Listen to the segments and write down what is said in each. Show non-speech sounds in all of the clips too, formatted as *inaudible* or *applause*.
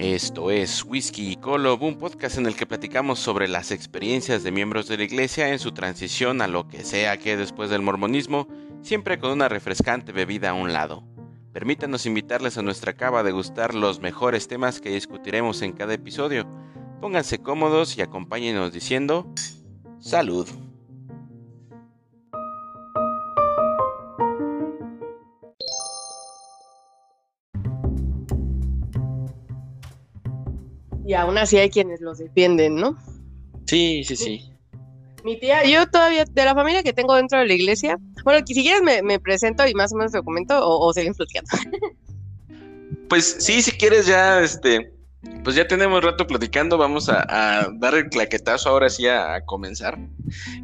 Esto es Whisky y Colo, un podcast en el que platicamos sobre las experiencias de miembros de la iglesia en su transición a lo que sea que después del mormonismo, siempre con una refrescante bebida a un lado. Permítanos invitarles a nuestra cava a degustar los mejores temas que discutiremos en cada episodio. Pónganse cómodos y acompáñenos diciendo salud. Y aún así hay quienes los defienden, ¿no? Sí, sí, sí. Mi tía, yo todavía, de la familia que tengo dentro de la iglesia, bueno, si quieres me, presento y más o menos documento o, o seguimos platicando. *laughs* Pues sí, si quieres ya, este, pues ya tenemos rato platicando, vamos a, dar el claquetazo ahora sí a, comenzar.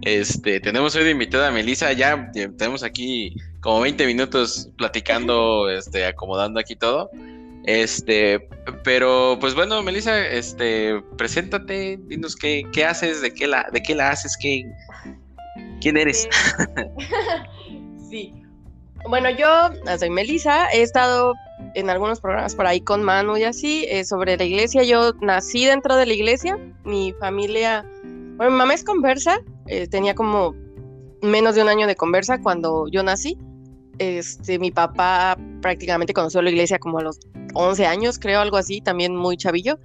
Este, tenemos hoy de invitada a Melissa, ya, tenemos aquí como 20 minutos platicando, este, acomodando aquí todo. Este, pero pues bueno, Melissa, este, preséntate, dinos qué, qué haces, de qué la, de qué la haces, qué, quién eres. sí. *laughs* Bueno, yo soy Melissa, he estado en algunos programas por ahí con Manu y así, eh, sobre la iglesia. Yo nací dentro de la iglesia, mi familia, bueno, mi mamá es conversa, eh, tenía como menos de un año de conversa cuando yo nací. Este, mi papá prácticamente conoció la iglesia como a los 11 años, creo, algo así, también muy chavillo.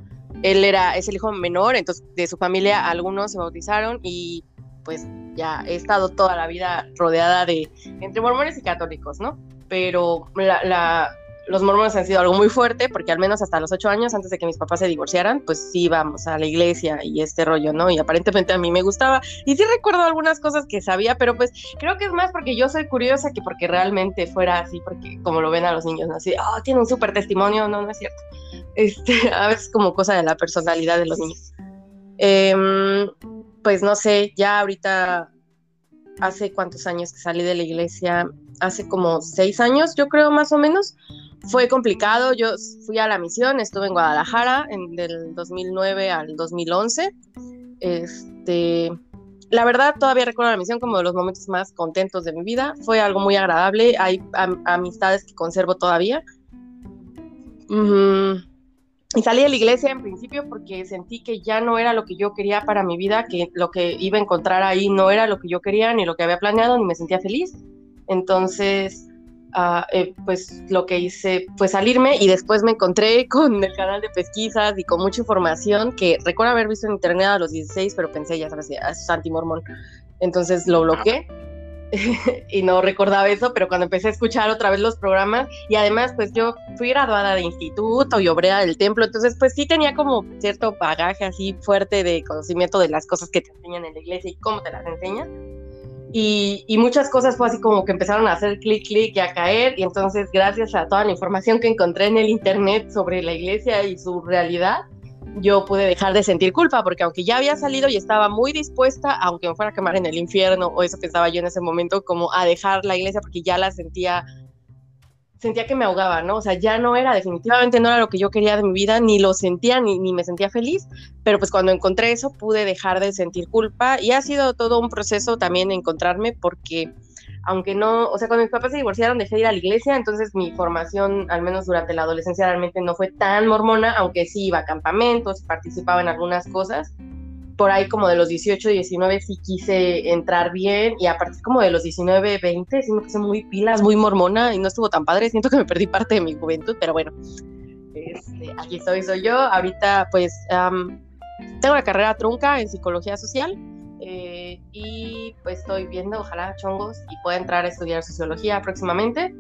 Él era, es el hijo menor, entonces de su familia algunos se bautizaron y pues ya he estado toda la vida rodeada de entre mormones y católicos, ¿no? Pero la, los mormones han sido algo muy fuerte porque al menos hasta los ocho años antes de que mis papás se divorciaran, pues sí íbamos a la iglesia y este rollo, ¿no? Y aparentemente a mí me gustaba y sí recuerdo algunas cosas que sabía, pero pues creo que es más porque yo soy curiosa que porque realmente fuera así, porque como lo ven a los niños, ¿no? Así, oh, tiene un súper testimonio, no, no es cierto. *laughs* Este, a veces como cosa de la personalidad de los niños. Em, pues no sé, ya ahorita hace cuántos años que salí de la iglesia, hace como seis años, yo creo más o menos fue complicado. Yo fui a la misión, estuve en Guadalajara en, del 2009 al 2011. Este, la verdad, todavía recuerdo la misión como de los momentos más contentos de mi vida. Fue algo muy agradable. Hay amistades que conservo todavía. Y salí de la iglesia en principio porque sentí que ya no era lo que yo quería para mi vida, que lo que iba a encontrar ahí no era lo que yo quería, ni lo que había planeado, ni me sentía feliz. Entonces, eh, pues lo que hice fue salirme y después me encontré *laughs* con el canal de pesquisas y con mucha información que recuerdo haber visto en internet a los 16, pero pensé, ya sabes, es anti-mormón. Entonces lo bloqueé *laughs* y no recordaba eso, pero cuando empecé a escuchar otra vez los programas y además pues yo fui graduada de instituto y obrera del templo, entonces pues sí tenía como cierto bagaje así fuerte de conocimiento de las cosas que te enseñan en la iglesia y cómo te las enseñan. Y, muchas cosas fue así como que empezaron a hacer clic, clic y a caer. Y entonces, gracias a toda la información que encontré en el Internet sobre la iglesia y su realidad, yo pude dejar de sentir culpa, porque aunque ya había salido y estaba muy dispuesta, aunque me fuera a quemar en el infierno, o eso pensaba yo en ese momento, como a dejar la iglesia porque ya la sentía sentía que me ahogaba, ¿no? O sea, ya no era, definitivamente no era lo que yo quería de mi vida, ni lo sentía, ni, ni me sentía feliz, pero pues cuando encontré eso pude dejar de sentir culpa y ha sido todo un proceso también encontrarme porque aunque no, o sea, cuando mis papás se divorciaron dejé de ir a la iglesia, entonces mi formación, al menos durante la adolescencia, realmente no fue tan mormona, aunque sí iba a campamentos, participaba en algunas cosas, por ahí como de los 18, 19 sí quise entrar bien y a partir como de los 19, 20 sí me puse muy pilas, muy mormona y no estuvo tan padre, siento que me perdí parte de mi juventud, pero bueno, este, aquí estoy, soy yo, ahorita pues tengo una carrera trunca en psicología social eh, y pues estoy viendo, ojalá chongos y pueda entrar a estudiar sociología próximamente.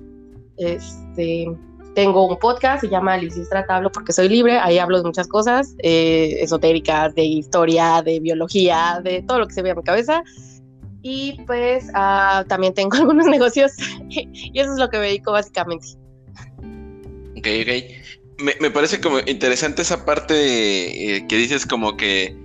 Este, tengo un podcast, se llama Lisis Tratablo porque soy libre, ahí hablo de muchas cosas, eh, esotéricas, de historia, de biología, de todo lo que se ve a mi cabeza. Y pues ah, también tengo *laughs* algunos negocios y eso es lo que me dedico básicamente. Ok, ok. Me, me parece como interesante esa parte eh, que dices como que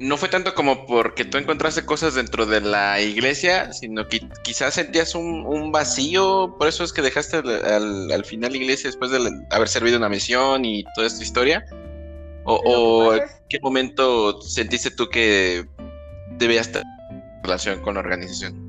no fue tanto como porque tú encontraste cosas dentro de la iglesia, sino que quizás sentías un, vacío, por eso es que dejaste al, final la iglesia después de haber servido una misión y toda esta historia. ¿O, en qué momento sentiste tú que debías estar en relación con la organización?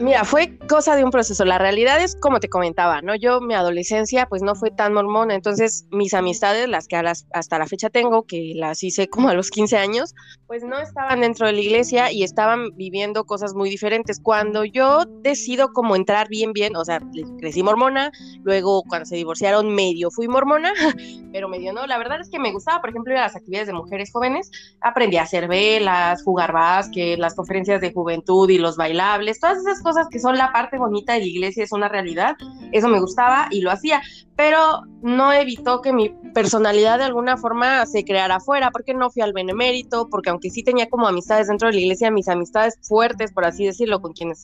Mira, fue cosa de un proceso. La realidad es como te comentaba, ¿no? Yo, mi adolescencia, pues no fue tan mormona. Entonces, mis amistades, las que hasta la fecha tengo, que las hice como a los 15 años, pues no estaban dentro de la iglesia y estaban viviendo cosas muy diferentes. Cuando yo decido como entrar bien, bien, o sea, crecí mormona, luego cuando se divorciaron, medio fui mormona, *laughs* pero medio no. La verdad es que me gustaba, por ejemplo, ir a las actividades de mujeres jóvenes. Aprendí a hacer velas, jugar básquet, las conferencias de juventud y los bailables, todas esas cosas que son la parte bonita de la iglesia, es una realidad, eso me gustaba y lo hacía, pero no evitó que mi personalidad de alguna forma se creara afuera, porque no fui al benemérito, porque aunque sí tenía como amistades dentro de la iglesia, mis amistades fuertes, por así decirlo, con quienes,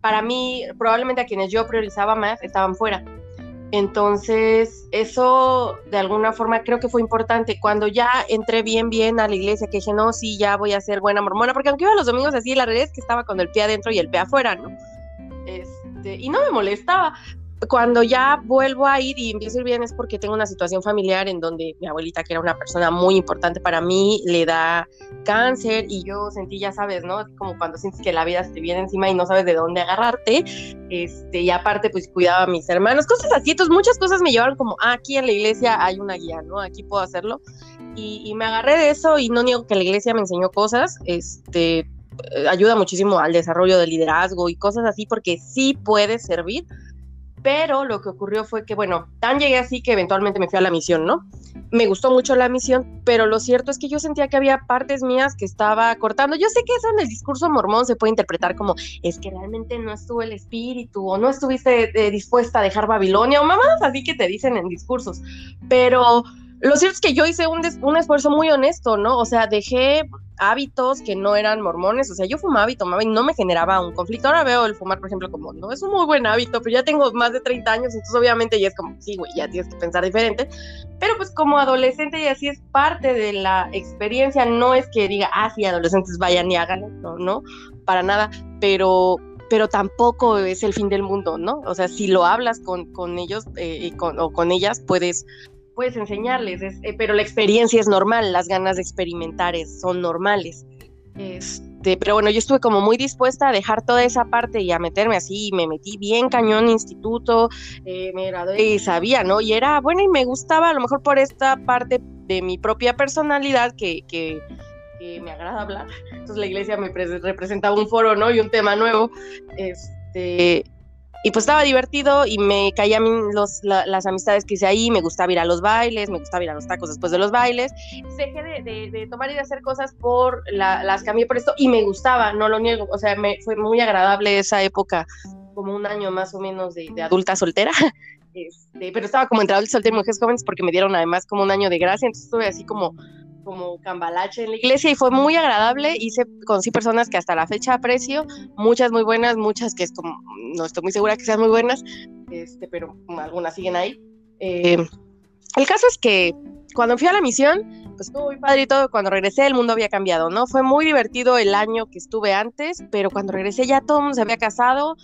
para mí, probablemente a quienes yo priorizaba más, estaban fuera. Entonces, eso de alguna forma creo que fue importante. Cuando ya entré bien, bien a la iglesia, que dije, no, sí, ya voy a ser buena mormona, porque aunque iba los domingos así, la realidad es que estaba con el pie adentro y el pie afuera, ¿no? Este, y no me molestaba, cuando ya vuelvo a ir y empiezo a ir bien es porque tengo una situación familiar en donde mi abuelita, que era una persona muy importante para mí, le da cáncer y yo sentí, ya sabes, ¿no? Como cuando sientes que la vida se te viene encima y no sabes de dónde agarrarte. Este, y aparte, pues cuidaba a mis hermanos, cosas así. Entonces, muchas cosas me llevaron como, ah, aquí en la iglesia hay una guía, ¿no? Aquí puedo hacerlo. Y, y me agarré de eso y no niego que la iglesia me enseñó cosas. Este, ayuda muchísimo al desarrollo del liderazgo y cosas así porque sí puede servir pero lo que ocurrió fue que, bueno, tan llegué así que eventualmente me fui a la misión, ¿no? Me gustó mucho la misión, pero lo cierto es que yo sentía que había partes mías que estaba cortando. Yo sé que eso en el discurso mormón se puede interpretar como, es que realmente no estuvo el espíritu o no estuviste eh, dispuesta a dejar Babilonia o mamás así que te dicen en discursos, pero lo cierto es que yo hice un, un esfuerzo muy honesto, ¿no? O sea, dejé hábitos que no eran mormones, o sea, yo fumaba y tomaba y no me generaba un conflicto. Ahora veo el fumar, por ejemplo, como, no, es un muy buen hábito, pero ya tengo más de 30 años, entonces obviamente ya es como, sí, güey, ya tienes que pensar diferente. Pero pues como adolescente y así es parte de la experiencia, no es que diga, ah, sí, adolescentes vayan y háganlo, no, no, para nada, pero pero tampoco es el fin del mundo, ¿no? O sea, si lo hablas con, con ellos eh, con, o con ellas, puedes puedes enseñarles, eh, pero la experiencia es normal, las ganas de experimentar son normales. Este, pero bueno, yo estuve como muy dispuesta a dejar toda esa parte y a meterme así, me metí bien cañón instituto, eh, me gradué y sabía, ¿no? Y era bueno y me gustaba a lo mejor por esta parte de mi propia personalidad que, que, que me agrada hablar. Entonces la iglesia me representaba un foro, ¿no? Y un tema nuevo. Este, y pues estaba divertido y me caían los, las amistades que hice ahí, me gustaba ir a los bailes, me gustaba ir a los tacos después de los bailes. Dejé de, tomar y de hacer cosas por las cambié por esto y me gustaba, no lo niego. O sea, me fue muy agradable esa época, como un año más o menos de, adulta soltera. *laughs* Este, pero estaba como entre adultos solteros y mujeres jóvenes porque me dieron además como un año de gracia, entonces estuve así como como cambalache en la iglesia y fue muy agradable. Hice, conocí personas que hasta la fecha aprecio, muchas muy buenas, muchas que es como, no estoy muy segura que sean muy buenas, este, pero algunas siguen ahí. Eh, el caso es que cuando fui a la misión, pues estuvo muy padre y todo. Cuando regresé, el mundo había cambiado, ¿no? Fue muy divertido el año que estuve antes, pero cuando regresé ya todo el mundo se había casado,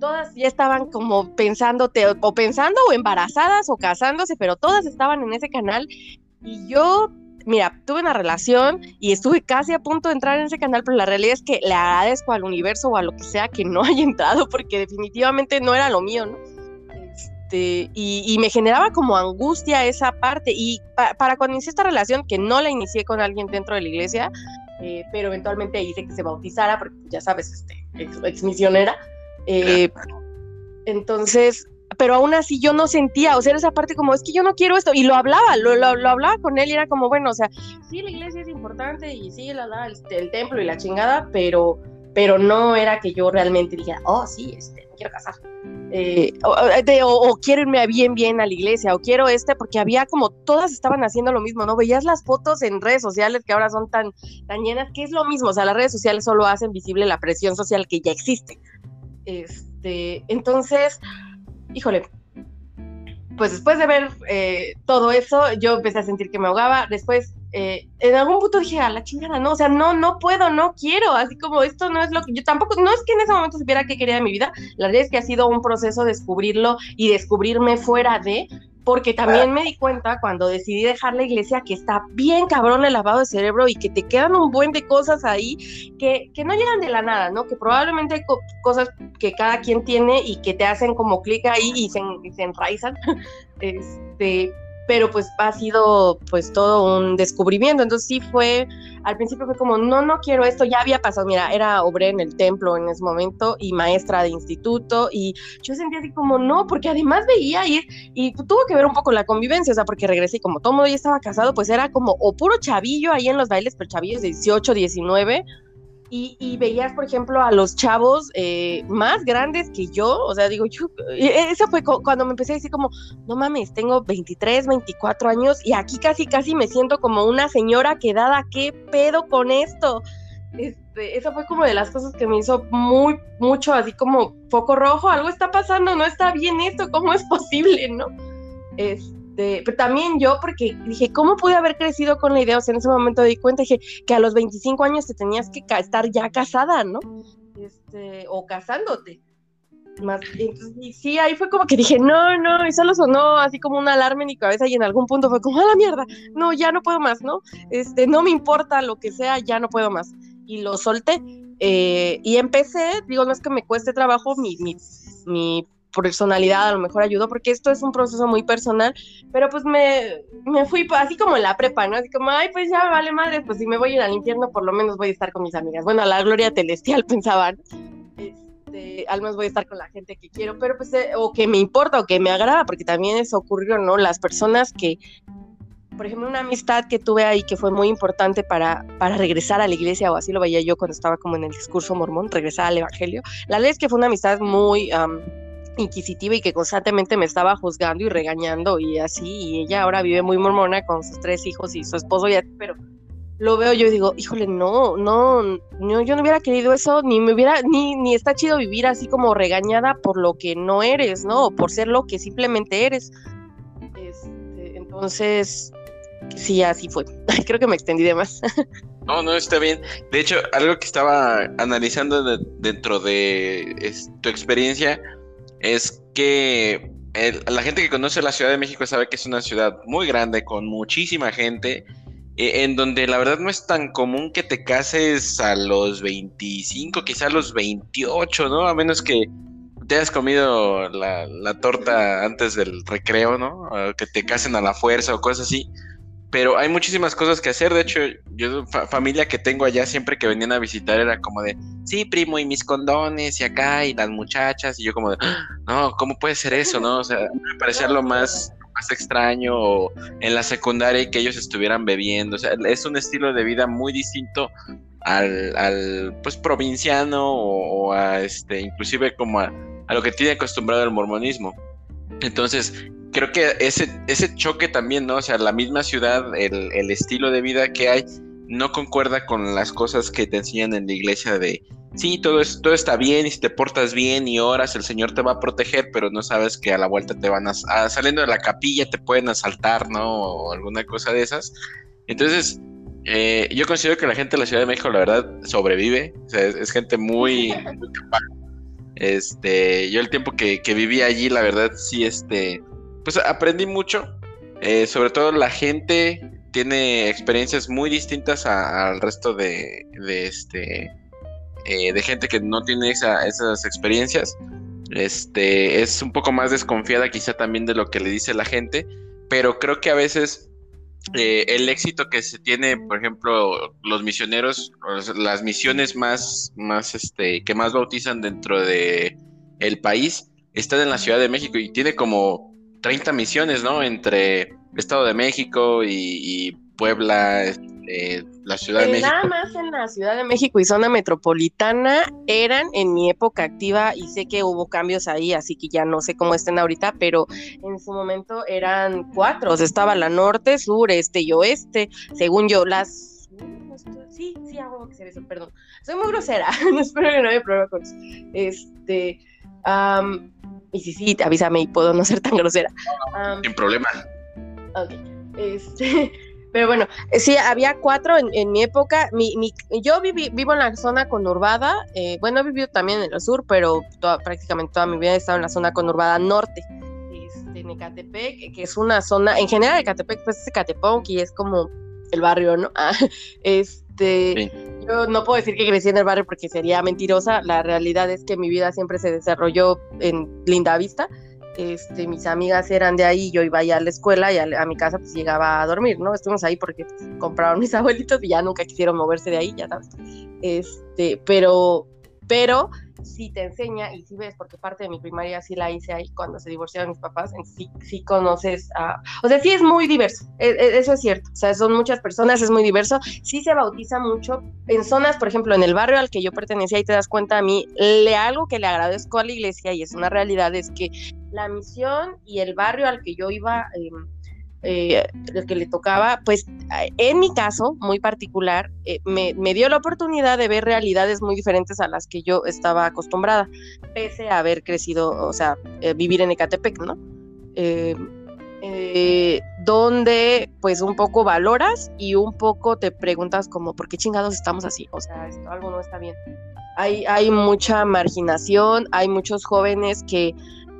todas ya estaban como pensando, o pensando o embarazadas o casándose, pero todas estaban en ese canal. Y yo mira, tuve una relación y estuve casi a punto de entrar en ese canal, pero la realidad es que le agradezco al universo o a lo que sea que no *laughs* haya entrado, porque definitivamente no era lo mío, ¿no? Este, y, me generaba como angustia esa parte. Y para cuando inicié esta relación, que no la inicié con alguien dentro de la iglesia, eh, pero eventualmente hice que se bautizara, porque ya sabes, este, ex, misionera. Eh, entonces, pero aún así yo no sentía, o sea, esa parte como, es que yo no quiero esto, y lo hablaba, lo, lo, hablaba con él y era como, bueno, o sea, sí, la iglesia es importante y sí, la, la el, templo y la chingada, pero, pero no era que yo realmente dijera, oh, sí, este, me quiero casar. Eh, o, quiero irme bien, bien a la iglesia, o quiero este, porque había como todas estaban haciendo lo mismo, ¿no? Veías las fotos en redes sociales que ahora son tan, tan llenas, que es lo mismo, o sea, las redes sociales solo hacen visible la presión social que ya existe. Este, entonces, híjole, pues después de ver eh, todo eso, yo empecé a sentir que me ahogaba. Después, eh, en algún punto dije, a la chingada, no, o sea, no, no puedo, no quiero. Así como esto no es lo que yo tampoco, no es que en ese momento supiera qué quería de mi vida. La realidad es que ha sido un proceso de descubrirlo y descubrirme fuera de, porque también me di cuenta cuando decidí dejar la iglesia que está bien cabrón el lavado de cerebro y que te quedan un buen de cosas ahí que, que no llegan de la nada, ¿no? Que probablemente hay cosas que cada quien tiene y que te hacen como clic ahí y se, y se enraizan. *laughs* este, pero pues ha sido pues todo un descubrimiento. Entonces sí fue, al principio fue como, no, no quiero esto, ya había pasado, mira, era obré en el templo en ese momento y maestra de instituto y yo sentía así como, no, porque además veía ir y tuvo que ver un poco la convivencia, o sea, porque regresé y como todo mundo ya estaba casado, pues era como o puro chavillo ahí en los bailes, pero chavillos de 18, 19 y, veías, por ejemplo, a los chavos eh, más grandes que yo, o sea, digo, yo, eso fue cuando me empecé a decir como, no mames, tengo 23, 24 años y aquí casi, casi me siento como una señora quedada, ¿qué pedo con esto? Este, eso fue como de las cosas que me hizo muy, mucho, así como foco rojo, algo está pasando, no está bien esto, ¿cómo es posible, no? Este, este, pero también yo, porque dije, ¿cómo pude haber crecido con la idea? O sea, en ese momento di cuenta, dije, que a los 25 años te tenías que estar ya casada, ¿no? Este, o casándote. Más, entonces, y sí, ahí fue como que dije, no, no, y solo sonó así como una alarma en mi cabeza y en algún punto fue como, a la mierda, no, ya no puedo más, ¿no? Este, no me importa lo que sea, ya no puedo más. Y lo solté. Eh, y empecé, digo, no es que me cueste trabajo, mi, mi, mi personalidad a lo mejor ayudó, porque esto es un proceso muy personal, pero pues me, me fui así como en la prepa, ¿no? Así como, ay, pues ya vale madre, pues si me voy a ir al infierno, por lo menos voy a estar con mis amigas. Bueno, a la gloria celestial *laughs* pensaban. Este, al menos voy a estar con la gente que quiero, pero pues, eh, o que me importa, o que me agrada, porque también eso ocurrió, ¿no? Las personas que, por ejemplo, una amistad que tuve ahí que fue muy importante para, para regresar a la iglesia, o así lo veía yo cuando estaba como en el discurso mormón, regresar al evangelio. La ley es que fue una amistad muy inquisitiva y que constantemente me estaba juzgando y regañando y así, y ella ahora vive muy mormona con sus tres hijos y su esposo ya, pero lo veo yo y digo, híjole, no, no, no, yo no hubiera querido eso, ni me hubiera, ni, ni está chido vivir así como regañada por lo que no eres, ¿no? O por ser lo que simplemente eres. Este, entonces, sí, así fue. *laughs* Creo que me extendí de más. *laughs* No, no, está bien. De hecho, algo que estaba analizando dentro de tu experiencia es que la gente que conoce la Ciudad de México sabe que es una ciudad muy grande, con muchísima gente, e, en donde la verdad no es tan común que te cases a los 25, quizás a los 28, ¿no? A menos que te hayas comido la, la torta antes del recreo, ¿no? que te casen a la fuerza o cosas así pero hay muchísimas cosas que hacer. De hecho, yo, familia que tengo allá, siempre que venían a visitar, era como de, sí, primo, y mis condones, y acá, y las muchachas, y yo como de, ah, no, ¿cómo puede ser eso, no? O sea, me parecía lo más, más extraño, o en la secundaria y que ellos estuvieran bebiendo. O sea, es un estilo de vida muy distinto al, al pues, provinciano, o, a, este, inclusive como a, a lo que tiene acostumbrado el mormonismo. Entonces, creo que ese, ese choque también, ¿no? O sea, la misma ciudad, el, el, estilo de vida que hay, no concuerda con las cosas que te enseñan en la iglesia de, sí, todo, es, todo está bien y si te portas bien y oras, el Señor te va a proteger, pero no sabes que a la vuelta te van a, saliendo de la capilla, te pueden asaltar, ¿no? O alguna cosa de esas. Entonces, eh, yo considero que la gente de la Ciudad de México, la verdad, sobrevive. O sea, es, gente muy. Este, yo el tiempo que viví allí, la verdad, sí, este, pues aprendí mucho. Eh, sobre todo la gente tiene experiencias muy distintas al resto de, este eh, de gente que no tiene esas experiencias. Este es un poco más desconfiada quizá también de lo que le dice la gente, pero creo que a veces eh, el éxito que se tiene, por ejemplo, los misioneros, las misiones más, más este, que más bautizan dentro de el país, están en la Ciudad de México y tiene como 30 misiones, ¿no? Entre Estado de México y, Puebla, este, la Ciudad de eh, México. Nada más en la Ciudad de México y zona metropolitana eran en mi época activa y sé que hubo cambios ahí, así que ya no sé cómo estén ahorita, pero en su momento eran cuatro, o sea, estaba la norte, sur, este y oeste, según yo, las... Sí, sí, hago que ser eso, perdón. Soy muy grosera, *laughs* no espero que no haya problema con eso. Este... Y sí, sí, avísame y puedo no ser tan grosera. Sin problema. Ok. Este, *laughs* pero bueno, eh, sí, había cuatro en, mi época. Mi, mi, yo vivo en la zona conurbada. Eh, bueno, he vivido también en el sur, pero prácticamente toda mi vida he estado en la zona conurbada norte. Este, en Ecatepec, que es una zona, en general Ecatepec pues es Ecatepec y es como el barrio, ¿no? *laughs* Ah, este, yo no puedo decir que crecí en el barrio porque sería mentirosa, la realidad es que mi vida siempre se desarrolló en Linda Vista, este, mis amigas eran de ahí, yo iba a la escuela y a, mi casa pues llegaba a dormir, ¿no? Estuvimos ahí porque pues, compraron mis *laughs* abuelitos y ya nunca quisieron moverse de ahí, ya. Este, pero, pero sí te enseña y sí ves, porque parte de mi primaria sí la hice ahí cuando se divorciaron mis papás, sí, sí conoces a... O sea, sí es muy diverso, e, e, eso es cierto, o sea, son muchas personas, es muy diverso, sí se bautiza mucho en zonas, por ejemplo, en el barrio al que yo pertenecía y te das cuenta a mí, le, algo que le agradezco a la iglesia y es una realidad es que la misión y el barrio al que yo iba... Eh, eh, el que le tocaba, pues en mi caso muy particular, eh, me, dio la oportunidad de ver realidades muy diferentes a las que yo estaba acostumbrada, pese a haber crecido, o sea, eh, vivir en Ecatepec, ¿no? donde pues un poco valoras y un poco te preguntas como, ¿por qué chingados estamos así? O sea, esto, algo no está bien. Hay, hay mucha marginación, hay muchos jóvenes que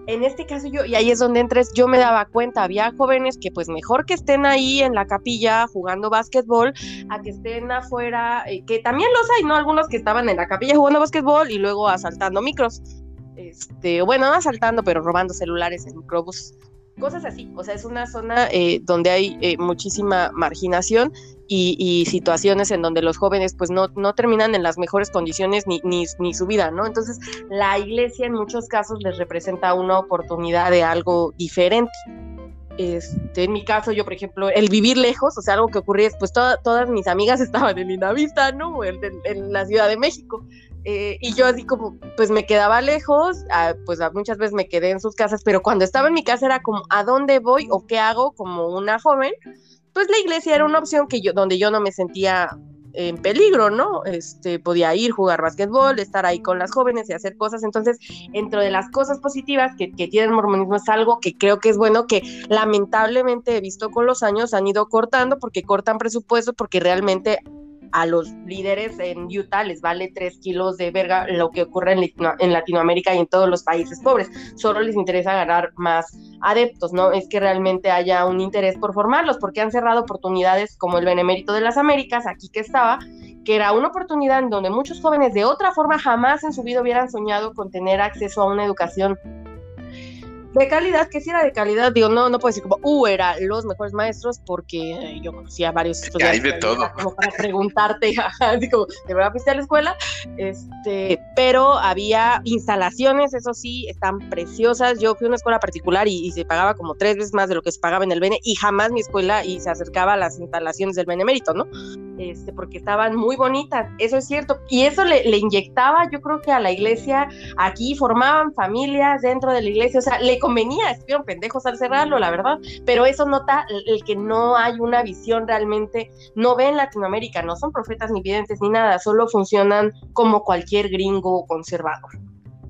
en este caso yo, y ahí es donde entres, yo me daba cuenta, había jóvenes que pues mejor que estén ahí en la capilla jugando básquetbol, a que estén afuera, eh, que también los hay, ¿no? Algunos que estaban en la capilla jugando básquetbol y luego asaltando micros. Este, bueno, no asaltando, pero robando celulares en microbús cosas así. O sea, es una zona eh, donde hay eh, muchísima marginación y, situaciones en donde los jóvenes pues no, no terminan en las mejores condiciones ni, ni, ni, su vida, ¿no? Entonces, la iglesia en muchos casos les representa una oportunidad de algo diferente. Este, en mi caso, yo, por ejemplo, el vivir lejos, o sea, algo que ocurría es, pues todas mis amigas *laughs* estaban en Linavista, ¿no? En, en la Ciudad de México. Eh, y yo así como, pues me quedaba lejos, ah, pues muchas veces me quedé en sus casas, pero cuando estaba en mi casa era como, ¿a dónde voy o qué hago como una joven? Pues la iglesia era una opción que yo, donde yo no me sentía en peligro, ¿no? Este, podía ir, jugar básquetbol, estar ahí con las jóvenes y hacer cosas. Entonces, dentro de las cosas positivas que, que tiene el mormonismo es algo que creo que es bueno, que lamentablemente he visto con los años han ido cortando porque cortan presupuesto, porque realmente a los líderes en Utah les vale tres kilos de verga lo que ocurre en, Latinoamérica y en todos los países pobres. Solo les interesa ganar más adeptos, ¿no? Es que realmente haya un interés por formarlos, porque han cerrado oportunidades como el Benemérito de las Américas, aquí que estaba, que era una oportunidad en donde muchos jóvenes de otra forma jamás en su vida hubieran soñado con tener acceso a una educación de calidad, que si era de calidad, digo, no, no puedo decir como, uh, era los mejores maestros, porque yo conocía a varios estudiantes. Hay de todo. Como para preguntarte, *laughs* así como, ¿de verdad fuiste a la escuela? Este, pero había instalaciones, eso sí, están preciosas. Yo fui a una escuela particular y, se pagaba como tres veces más de lo que se pagaba en el Bene, y jamás mi escuela y se acercaba a las instalaciones del Benemérito, ¿no? Este, porque estaban muy bonitas, eso es cierto. Y eso le, inyectaba, yo creo que a la iglesia, aquí formaban familias dentro de la iglesia, o sea, le convenía, estuvieron pendejos al cerrarlo, la verdad, pero eso nota el, que no hay una visión realmente, no ven Latinoamérica, no son profetas ni videntes ni nada, solo funcionan como cualquier gringo conservador.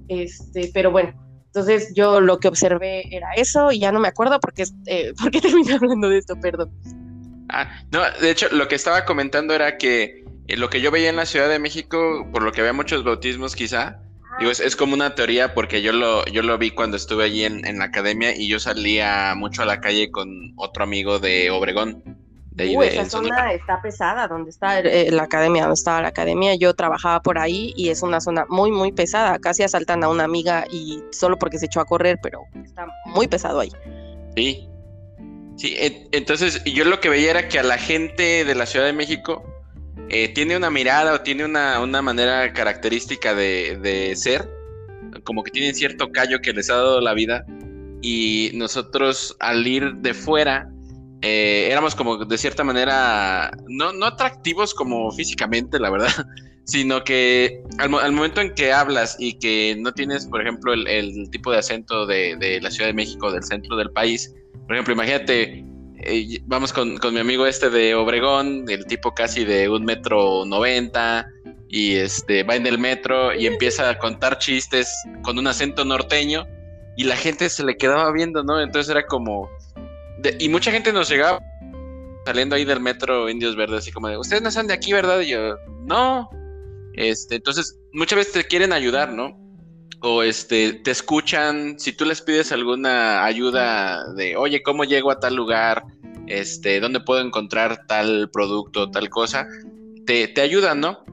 Este, pero bueno, entonces yo lo que observé era eso y ya no me acuerdo porque, eh, *laughs* porque terminé hablando de esto, perdón. Ah, no, de hecho, lo que estaba comentando era que eh, lo que yo veía en la Ciudad de México, por lo que había muchos bautismos quizá, Digo, es, como una teoría porque yo lo, yo lo vi cuando estuve allí en, la academia y yo salía mucho a la calle con otro amigo de Obregón. De ahí esa zona está pesada, donde está eh, la academia, donde estaba la academia. Yo trabajaba por ahí y es una zona muy, muy pesada. Casi asaltan a una amiga y solo porque se echó a correr, pero está muy pesado ahí. Sí. Sí, entonces yo lo que veía era que a la gente de la Ciudad de México eh, tiene una mirada o tiene una, manera característica de, ser, como que tienen cierto callo que les ha dado la vida y nosotros al ir de fuera eh, éramos como de cierta manera no, no atractivos como físicamente, la verdad, *laughs* sino que al, momento en que hablas y que no tienes, por ejemplo, el, tipo de acento de, de, la Ciudad de México, del centro del país, por ejemplo, imagínate eh, vamos con, mi amigo este de Obregón, el tipo casi de un metro noventa, y este va en el metro y empieza a contar chistes con un acento norteño, y la gente se le quedaba viendo, ¿no? Entonces era como. y mucha gente nos llegaba saliendo ahí del metro Indios Verdes, así como de, ustedes no son de aquí, ¿verdad? Y yo, no. Este, entonces, muchas veces te quieren ayudar, ¿no? O este, te escuchan, si tú les pides alguna ayuda de, oye, ¿cómo llego a tal lugar? Este, ¿dónde puedo encontrar tal producto, tal cosa? Te, te ayudan, ¿no?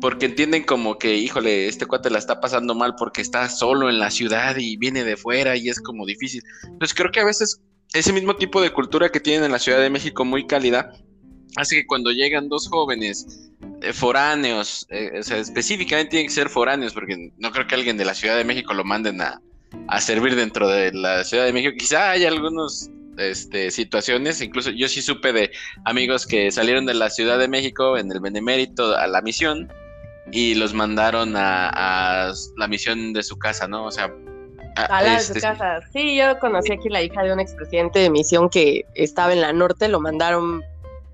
Porque entienden como que, híjole, este cuate la está pasando mal porque está solo en la ciudad y viene de fuera y es como difícil. Entonces creo que a veces ese mismo tipo de cultura que tienen en la Ciudad de México muy cálida, hace que cuando llegan dos jóvenes foráneos, eh, o sea, específicamente tienen que ser foráneos, porque no creo que alguien de la Ciudad de México lo manden a, servir dentro de la Ciudad de México. Quizá hay algunas este, situaciones, incluso yo sí supe de amigos que salieron de la Ciudad de México en el Benemérito a la misión y los mandaron a, la misión de su casa, ¿no? O sea... A, la de su este, casa. Sí, yo conocí aquí la hija de un expresidente de misión que estaba en la norte, lo mandaron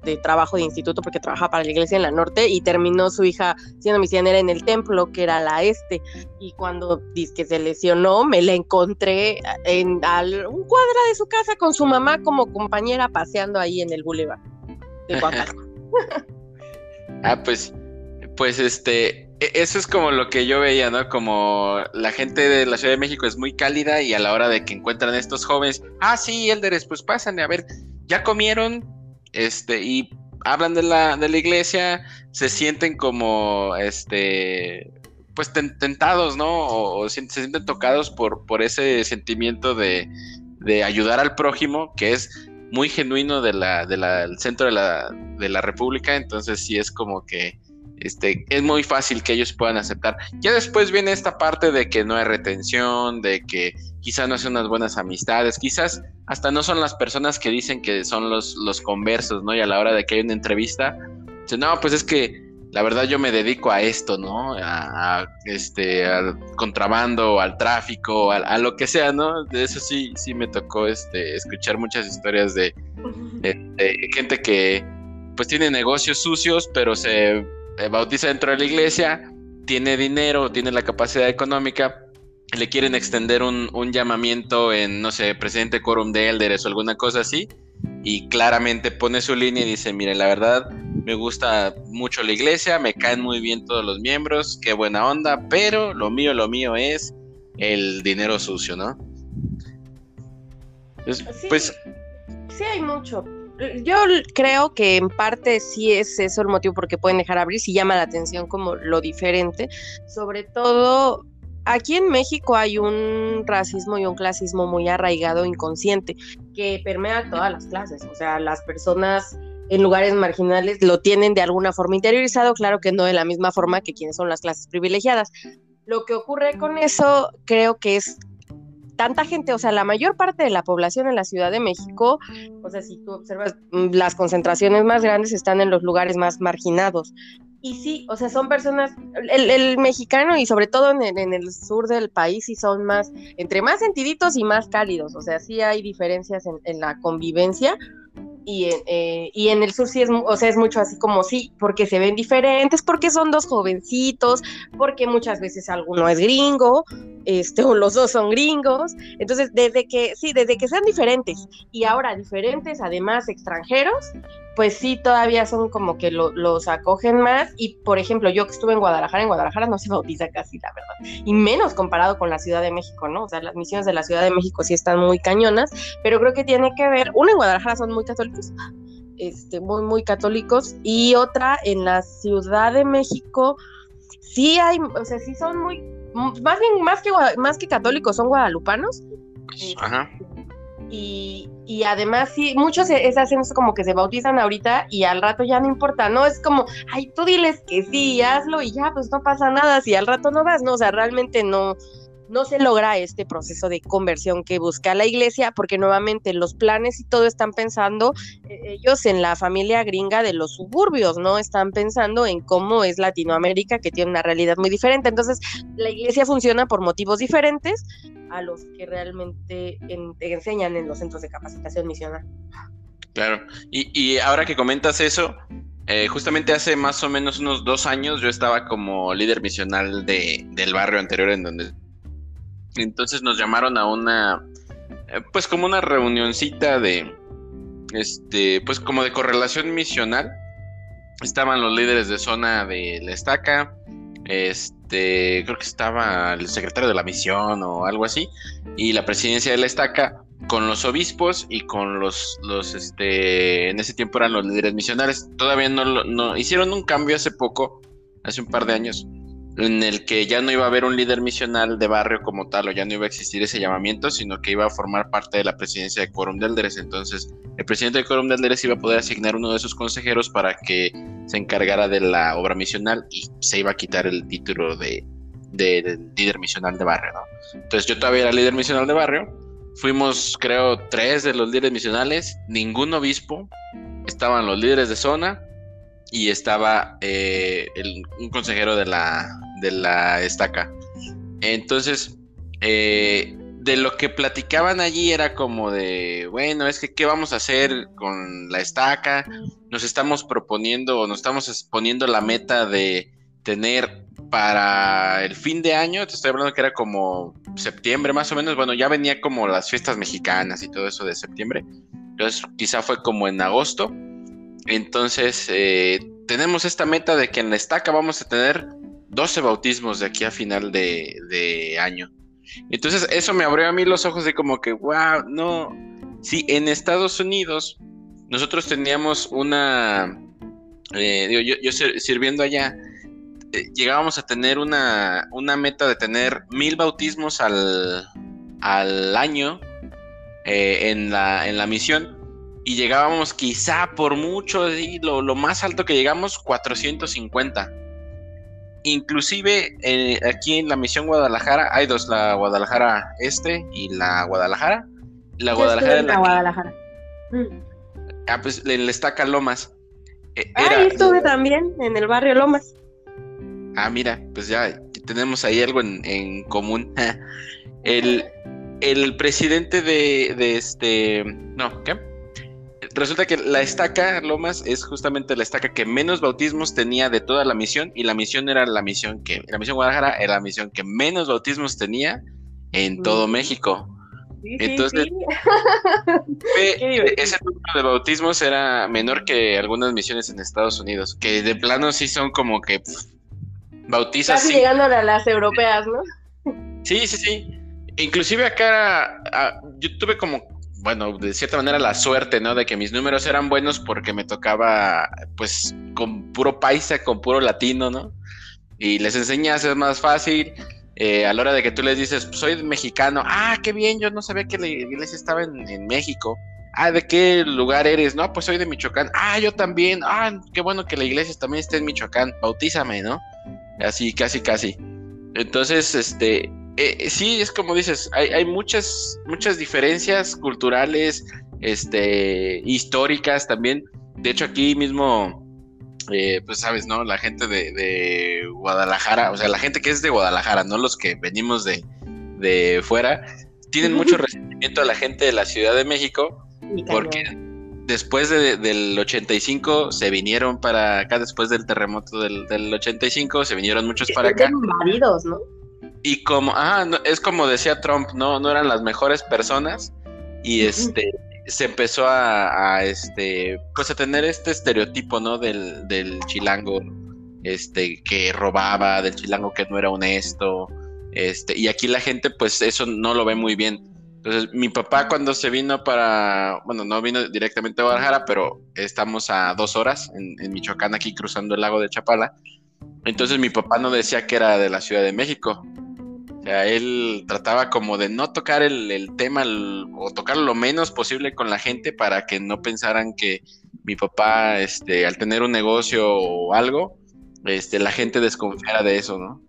de trabajo de instituto porque trabajaba para la iglesia en la norte y terminó su hija siendo misionera en el templo que era la este y cuando dice que se lesionó me la encontré en un cuadra de su casa con su mamá como compañera paseando ahí en el bulevar de *laughs* ah pues pues este e, eso es como lo que yo veía, ¿no? Como la gente de la Ciudad de México es muy cálida y a la hora de que encuentran a estos jóvenes, ah, sí, Elderes, pues pasan, a ver, ¿ya comieron? Este, y hablan de la, de la iglesia, se sienten como, este, pues tentados, ¿no? O, se, sienten tocados por, por ese sentimiento de, de, ayudar al prójimo, que es muy genuino de la, de la, del centro de la, de la República, entonces sí es como que este, es muy fácil que ellos puedan aceptar. Ya después viene esta parte de que no hay retención, de que quizás no hacen unas buenas amistades, quizás hasta no son las personas que dicen que son los, los conversos, ¿no? Y a la hora de que hay una entrevista, dicen, no, pues es que la verdad yo me dedico a esto, ¿no? A, este, al contrabando, al tráfico, a, lo que sea, ¿no? De eso sí, sí me tocó este, escuchar muchas historias de, gente que pues tiene negocios sucios, pero se bautiza dentro de la iglesia, tiene dinero, tiene la capacidad económica, le quieren extender un, llamamiento en, no sé, presidente quórum de Elderes o alguna cosa así, y claramente pone su línea y dice, mire, la verdad, me gusta mucho la iglesia, me caen muy bien todos los miembros, qué buena onda, pero lo mío, lo mío es el dinero sucio, ¿no? pues... Sí, hay mucho, yo creo que en parte sí es eso el motivo por qué pueden dejar abrir, si llama la atención como lo diferente, sobre todo aquí en México hay un racismo y un clasismo muy arraigado inconsciente que permea todas las clases, o sea, las personas en lugares marginales lo tienen de alguna forma interiorizado, claro que no de la misma forma que quienes son las clases privilegiadas. Lo que ocurre con eso creo que es tanta gente, o sea, la mayor parte de la población en la Ciudad de México, o sea, si tú observas, mm, las concentraciones más grandes están en los lugares más marginados. Y sí, o sea, son personas, el, mexicano y sobre todo en, el sur del país, sí son más, entre más sentiditos y más cálidos, o sea, sí hay diferencias en, en la convivencia, y en, eh, y en el sur sí es, o sea, es mucho así como sí, porque se ven diferentes, porque son dos jovencitos, porque muchas veces alguno es gringo, este, o los dos son gringos. Entonces, desde que, sí, desde que sean diferentes y ahora diferentes, además extranjeros, pues sí, todavía son como que los acogen más. Y por ejemplo, yo que estuve en Guadalajara, en Guadalajara no se bautiza casi, la verdad. Y menos comparado con la Ciudad de México, ¿no? O sea, las misiones de la Ciudad de México sí están muy cañonas, pero creo que tiene que ver, uno en Guadalajara son muy católicos, este, muy, muy católicos, y otra en la Ciudad de México sí hay, o sea, sí son muy, más bien, más que, más que católicos, son guadalupanos. Ajá. Y, y además sí, muchos se, hacen eso como que se bautizan ahorita y al rato ya no importa, ¿no? Es como, ay, tú diles que sí, hazlo y ya, pues no pasa nada, si al rato no vas, ¿no? O sea, realmente no, no se logra este proceso de conversión que busca la iglesia, porque nuevamente los planes y todo están pensando eh, ellos en la familia gringa de los suburbios, ¿no? Están pensando en cómo es Latinoamérica, que tiene una realidad muy diferente. Entonces, la iglesia funciona por motivos diferentes, a los que realmente enseñan en los centros de capacitación misional. Claro, y, ahora que comentas eso, eh, justamente hace más o menos unos dos años yo estaba como líder misional de, del barrio anterior en donde... Entonces nos llamaron a una, eh, pues como una reunioncita de, este, pues como de correlación misional. Estaban los líderes de zona de la estaca, este este, creo que estaba el secretario de la misión o algo así, y la presidencia de la estaca con los obispos y con los, los, este, en ese tiempo eran los líderes misionales. Todavía no, no, hicieron un cambio hace poco, hace un par de años, en el que ya no iba a haber un líder misional de barrio como tal, o ya no iba a existir ese llamamiento, sino que iba a formar parte de la presidencia de Quórum de Elders. Entonces, el presidente de Quórum de Elders iba a poder asignar uno de sus consejeros para que se encargara de la obra misional y se iba a quitar el título de, de, líder misional de barrio, ¿no? Entonces, yo todavía era líder misional de barrio. Fuimos, creo, tres de los líderes misionales, ningún obispo, estaban los líderes de zona y estaba eh, un consejero de la, de la estaca. Entonces, eh, de lo que platicaban allí era como de, bueno, es que qué vamos a hacer con la estaca. Nos estamos proponiendo nos estamos poniendo la meta de tener para el fin de año, te estoy hablando que era como septiembre más o menos, bueno, ya venía como las fiestas mexicanas y todo eso de septiembre, entonces quizá fue como en agosto, entonces eh, tenemos esta meta de que en la estaca vamos a tener 12 bautismos de aquí a final de, año. Entonces eso me abrió a mí los ojos de como que, wow, no. Sí, en Estados Unidos nosotros teníamos una, eh, yo, sirviendo allá, eh, llegábamos a tener una, una, meta de tener mil bautismos al, al año eh, en, la, en la misión y llegábamos quizá por mucho, lo, lo más alto que llegamos, 450 Inclusive eh, aquí en la misión Guadalajara hay dos, la Guadalajara Este y la Guadalajara. La Guadalajara. la, Guadalajara. Ah, pues en la estaca Lomas. Eh, ah, estuve también en el barrio Lomas. Ah, mira, pues ya tenemos ahí algo en, común. *laughs* el, el presidente de, de este. No, ¿qué? Resulta que la estaca Lomas es justamente la estaca que menos bautismos tenía de toda la misión y la misión era la misión que la misión Guadalajara era la misión que menos bautismos tenía en todo México. Entonces, *laughs* ese número de bautismos era menor que algunas misiones en Estados Unidos, que de plano sí son como que bautizas. Casi llegando a las europeas, ¿no? Sí, sí, sí. Inclusive acá yo tuve como bueno, de cierta manera la suerte, ¿no? De que mis números eran buenos porque me tocaba, pues, con puro paisa, con puro latino, ¿no? Y les enseñas, es más fácil. Eh, a la hora de que tú les dices, pues, soy mexicano, ah, qué bien, yo no sabía que la iglesia estaba en, México. Ah, ¿de qué lugar eres? No, pues soy de Michoacán. Ah, yo también. Ah, qué bueno que la iglesia también esté en Michoacán. Bautízame, ¿no? Así, casi, casi. Entonces, este, eh, sí, es como dices, hay, muchas, muchas diferencias culturales, este, históricas también. De hecho, aquí mismo, eh, pues sabes, ¿no? La gente de, Guadalajara, o sea, la gente que es de Guadalajara, no los que venimos de, de fuera, tienen mucho *laughs* resentimiento a la gente de la Ciudad de México, porque después del 85 se vinieron para acá, después del terremoto del, del 85, se vinieron muchos para acá. maridos, ¿no? Y como, ah, es como decía Trump, no, no eran las mejores personas. Y este se empezó a, este, pues a tener este estereotipo, ¿no? Del, del chilango, este, que robaba, del chilango que no era honesto. Este, y aquí la gente, pues, eso no lo ve muy bien. Entonces, mi papá cuando se vino para, bueno, no vino directamente a Guadalajara, pero estamos a dos horas en, en Michoacán, aquí cruzando el lago de Chapala. Entonces mi papá no decía que era de la Ciudad de México, él trataba como de no tocar el, tema o tocar lo menos posible con la gente para que no pensaran que mi papá, este, al tener un negocio o algo, este, la gente desconfiara de eso, ¿no?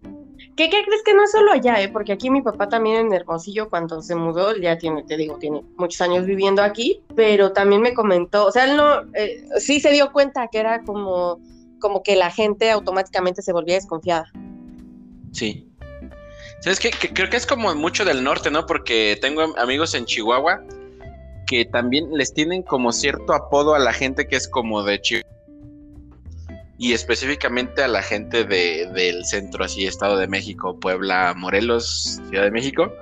¿Qué, crees que no es solo allá, eh? Porque aquí mi papá también en Hermosillo, cuando se mudó, ya tiene, te digo, tiene muchos años viviendo aquí, pero también me comentó, o sea, él no, eh, sí se dio cuenta que era como, como que la gente automáticamente se volvía desconfiada. Sí, ¿Sabes qué? Que creo que es como mucho del norte, ¿no? Porque tengo amigos en Chihuahua que también les tienen como cierto apodo a la gente que es como de Chihuahua. Y específicamente a la gente de, del centro, así, Estado de México, Puebla, Morelos, Ciudad de México.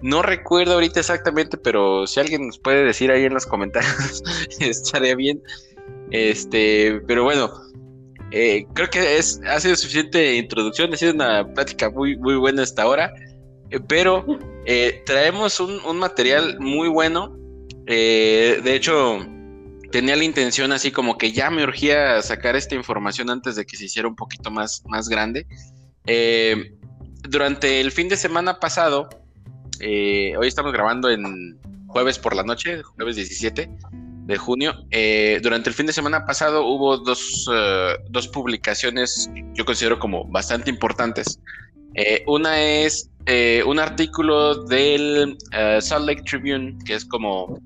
No recuerdo ahorita exactamente, pero si alguien nos puede decir ahí en los comentarios, *laughs* estaría bien. Este, pero bueno, eh, creo que es, ha sido suficiente introducción, ha sido una plática muy, muy buena hasta ahora, eh, pero eh, traemos un, un, material muy bueno. de hecho, tenía la intención así como que ya me urgía sacar esta información antes de que se hiciera un poquito más, más grande. durante el fin de semana pasado, hoy estamos grabando en jueves por la noche, jueves 17 de junio. Eh, durante el fin de semana pasado hubo dos, uh, dos publicaciones yo considero como bastante importantes. Eh, una es eh, un artículo del Salt Lake Tribune, que es como,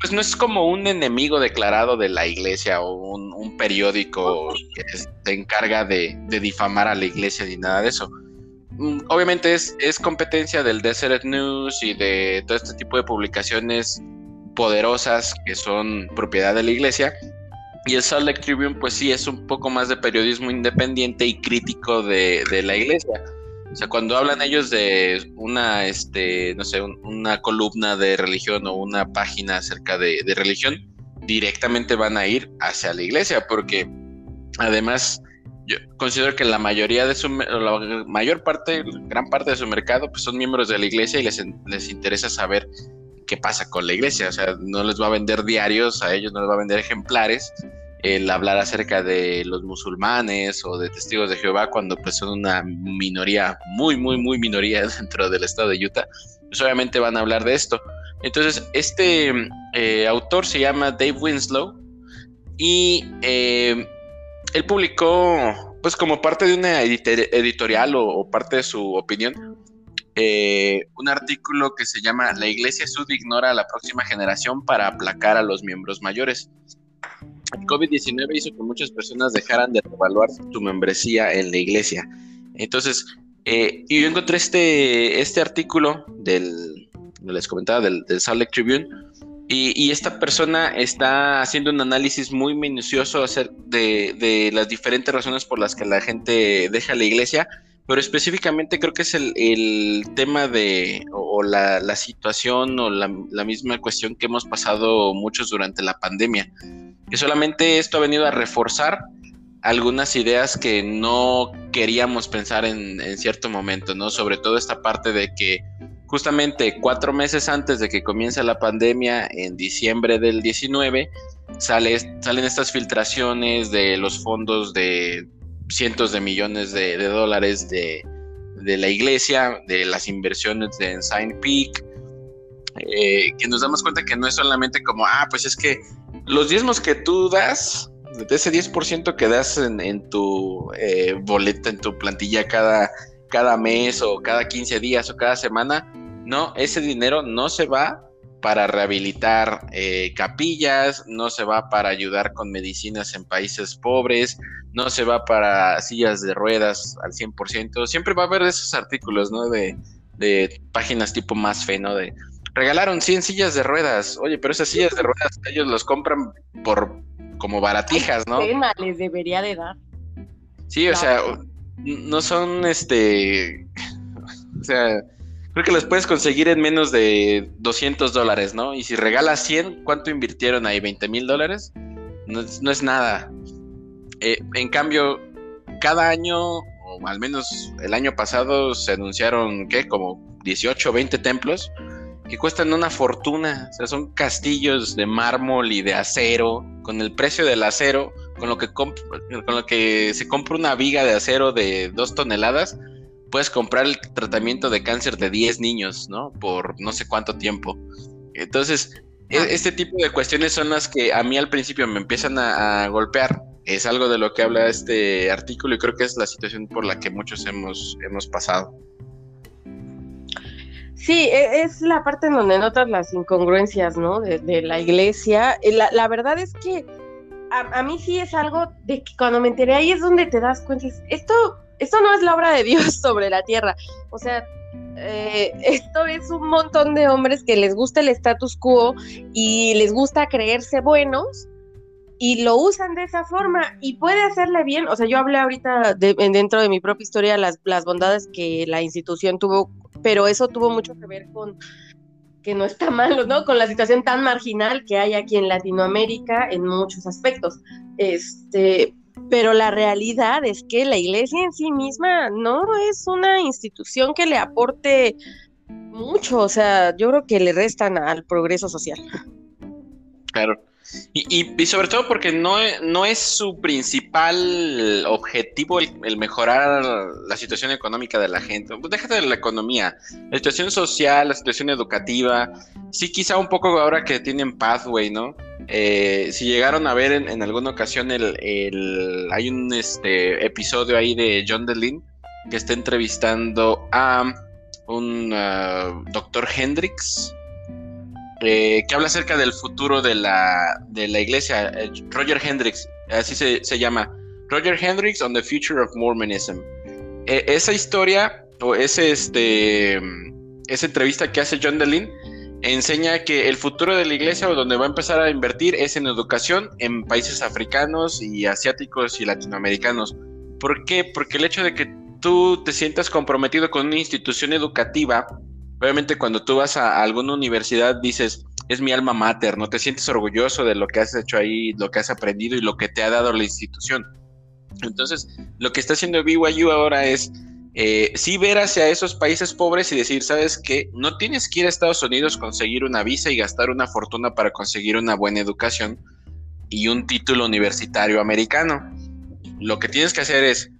pues no es como un enemigo declarado de la iglesia o un, periódico que se encarga de, difamar a la iglesia ni nada de eso. Mm, obviamente es, es competencia del Desert News y de todo este tipo de publicaciones poderosas que son propiedad de la iglesia. Y el Salt Lake Tribune, pues sí, es un poco más de periodismo independiente y crítico de, la iglesia. O sea, cuando hablan ellos de una, este, no sé, una columna de religión o una página acerca de, de, religión, directamente van a ir hacia la iglesia, porque además yo considero que la mayoría de su, la mayor parte, gran parte de su mercado, pues son miembros de la iglesia y les, les interesa saber qué pasa con la iglesia. O sea, no les va a vender diarios, a ellos no les va a vender ejemplares el hablar acerca de los musulmanes o de testigos de Jehová cuando pues son una minoría, muy, muy, muy minoría *laughs* dentro del estado de Utah, pues obviamente van a hablar de esto. Entonces, este eh, autor se llama Dave Winslow y eh, él publicó, pues como parte de una editorial o parte de su opinión, eh, un artículo que se llama La Iglesia Sud ignora a la próxima generación para aplacar a los miembros mayores. El COVID-19 hizo que muchas personas dejaran de evaluar su membresía en la iglesia. Entonces, eh, yo encontré este, este artículo del, les comentaba, del, del Salt Lake Tribune, y, esta persona está haciendo un análisis muy minucioso de, de las diferentes razones por las que la gente deja la iglesia pero específicamente creo que es el, tema de, o, la, situación o la, misma cuestión que hemos pasado muchos durante la pandemia, que solamente esto ha venido a reforzar algunas ideas que no queríamos pensar en, cierto momento, ¿no? Sobre todo esta parte de que justamente cuatro meses antes de que comience la pandemia, en diciembre del 19, sale, salen estas filtraciones de los fondos de cientos de millones de, dólares de, la iglesia, de las inversiones de Ensign Peak, eh, que nos damos cuenta que no es solamente como, ah, pues es que los diezmos que tú das, de ese 10% que das en, tu eh, boleta, en tu plantilla cada, cada mes o cada 15 días o cada semana, no, ese dinero no se va para rehabilitar eh, capillas, no se va para ayudar con medicinas en países pobres, no se va para sillas de ruedas al 100%. Siempre va a haber esos artículos, ¿no? De, páginas tipo más fe, ¿no? De regalaron 100 sillas de ruedas. Oye, pero esas sillas de ruedas ellos los compran por como baratijas, ¿no? Pena les debería de dar. Sí, o sea, no son este. O sea, creo que los puedes conseguir en menos de 200 dólares, ¿no? Y si regalas 100, ¿cuánto invirtieron ahí? ¿20 mil dólares? No, no, es nada. Eh, en cambio, cada año, o al menos el año pasado, se anunciaron, ¿qué? Como 18 o 20 templos que cuestan una fortuna. O sea, son castillos de mármol y de acero, con el precio del acero, con lo que, con lo que se compra una viga de acero de dos toneladas, puedes comprar el tratamiento de cáncer de 10 niños, ¿no? Por no sé cuánto tiempo. Entonces, e, este tipo de cuestiones son las que a mí al principio me empiezan a, golpear. Es algo de lo que habla este artículo y creo que es la situación por la que muchos hemos, hemos pasado. Sí, e, es la parte en donde notas las incongruencias, ¿no? De, la iglesia. Eh, la, la, verdad es que a, a, mí sí es algo de que cuando me enteré ahí es donde te das cuenta, esto esto no es la obra de Dios *laughs* sobre la tierra. O sea, eh, esto es un montón de hombres que les gusta el status quo y les gusta creerse buenos y lo usan de esa forma y puede hacerle bien. O sea, yo hablé ahorita dentro de mi propia historia las, las bondades que la institución tuvo, pero eso tuvo mucho que ver con que no está *laughs* malo, ¿no? Con la situación tan marginal que hay aquí en Latinoamérica en muchos aspectos. Este, pero la realidad es que la iglesia en sí misma no es una institución que le aporte mucho, o sea, yo creo que le restan al progreso social. Claro. Y, sobre todo porque no, no, es su principal objetivo el, mejorar la situación económica de la gente. Pues déjate de la economía, la situación social, la situación educativa. Sí, quizá un poco ahora que tienen Pathway, ¿no? Eh, si llegaron a ver en, alguna ocasión el, hay un este, episodio ahí de John DeLynn que está entrevistando a un uh, doctor Hendrix eh, que habla acerca del futuro de la, de la iglesia. Eh, Roger Hendrix, así se, se, llama. Roger Hendrix on the Future of Mormonism. E, esa historia, o ese, este, esa entrevista que hace John DeLynn, enseña que el futuro de la iglesia o donde va a empezar a invertir es en educación en países africanos y asiáticos y latinoamericanos. ¿Por qué? Porque el hecho de que tú te sientas comprometido con una institución educativa Obviamente cuando tú vas a alguna universidad dices, es mi alma mater, ¿no? Te sientes orgulloso de lo que has hecho ahí, lo que has aprendido y lo que te ha dado la institución. Entonces, lo que está haciendo BYU ahora es eh, sí ver hacia esos países pobres y decir, ¿sabes qué? No tienes que ir a Estados Unidos, conseguir una visa y gastar una fortuna para conseguir una buena educación y un título universitario americano. Lo que tienes que hacer es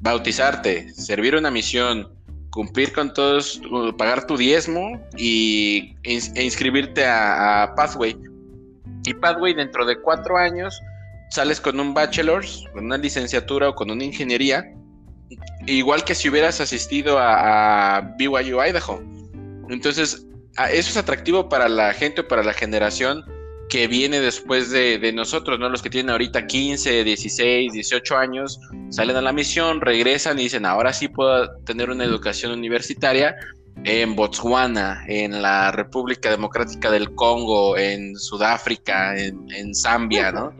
bautizarte, servir una misión, cumplir con todos, pagar tu diezmo y, e inscribirte a, Pathway. Y Pathway dentro de cuatro años sales con un bachelor's, con una licenciatura o con una ingeniería, igual que si hubieras asistido a, a BYU Idaho. Entonces, eso es atractivo para la gente o para la generación que viene después de, nosotros, ¿no? Los que tienen ahorita 15, 16, 18 años, salen a la misión, regresan y dicen, ahora sí puedo tener una educación universitaria en Botswana, en la República Democrática del Congo, en Sudáfrica, en, Zambia, ¿no?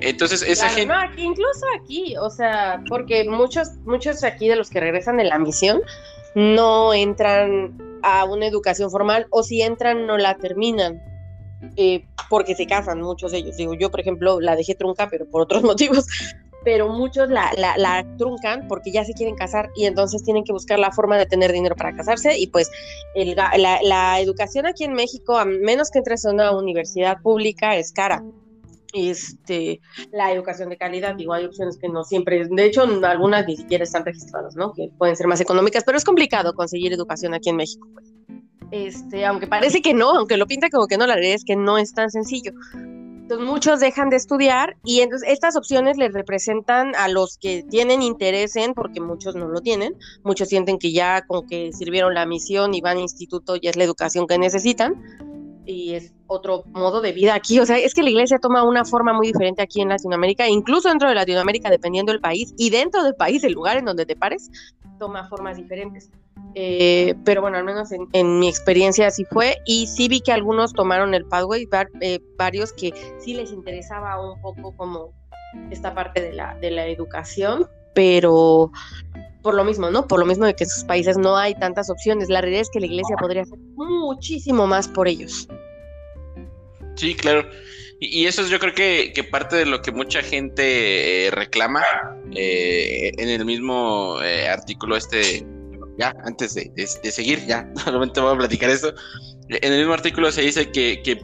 Entonces, esa gente... incluso aquí, o sea, porque muchos, muchos aquí de los que regresan de la misión no entran a una educación formal o si entran no la terminan eh, porque se casan muchos de ellos. Digo, yo, por ejemplo, la dejé trunca, pero por otros *laughs* motivos. Pero muchos la, la, truncan porque ya se quieren casar y entonces tienen que buscar la forma de tener dinero para casarse. Y pues el, la, la, educación aquí en México, a menos que entres a una universidad pública, es cara este, la educación de calidad. Digo, hay opciones que no siempre, de hecho, algunas ni siquiera están registradas, ¿no? Que pueden ser más económicas, pero es complicado conseguir educación aquí en México. Pues. Este, aunque parece que no, aunque lo pinta como que no, la realidad es que no es tan sencillo. Entonces muchos dejan de estudiar y entonces estas opciones les representan a los que tienen interés en, porque muchos no lo tienen, muchos sienten que ya con que sirvieron la misión y van a instituto ya es la educación que necesitan y es otro modo de vida aquí. O sea, es que la iglesia toma una forma muy diferente aquí en Latinoamérica, incluso dentro de Latinoamérica, dependiendo del país y dentro del país, el lugar en donde te pares, toma formas diferentes. Eh, pero bueno, al menos en, mi experiencia así fue. Y sí vi que algunos tomaron el pathway, eh, varios que sí les interesaba un poco como esta parte de la, de la educación, pero por lo mismo, ¿no? Por lo mismo de que en sus países no hay tantas opciones. La realidad es que la iglesia podría hacer muchísimo más por ellos. Sí, claro. Y, eso es yo creo que, parte de lo que mucha gente eh, reclama en el mismo artículo este ya, antes de, seguir, ya, *laughs* solamente voy a platicar esto. En el mismo artículo se dice que, que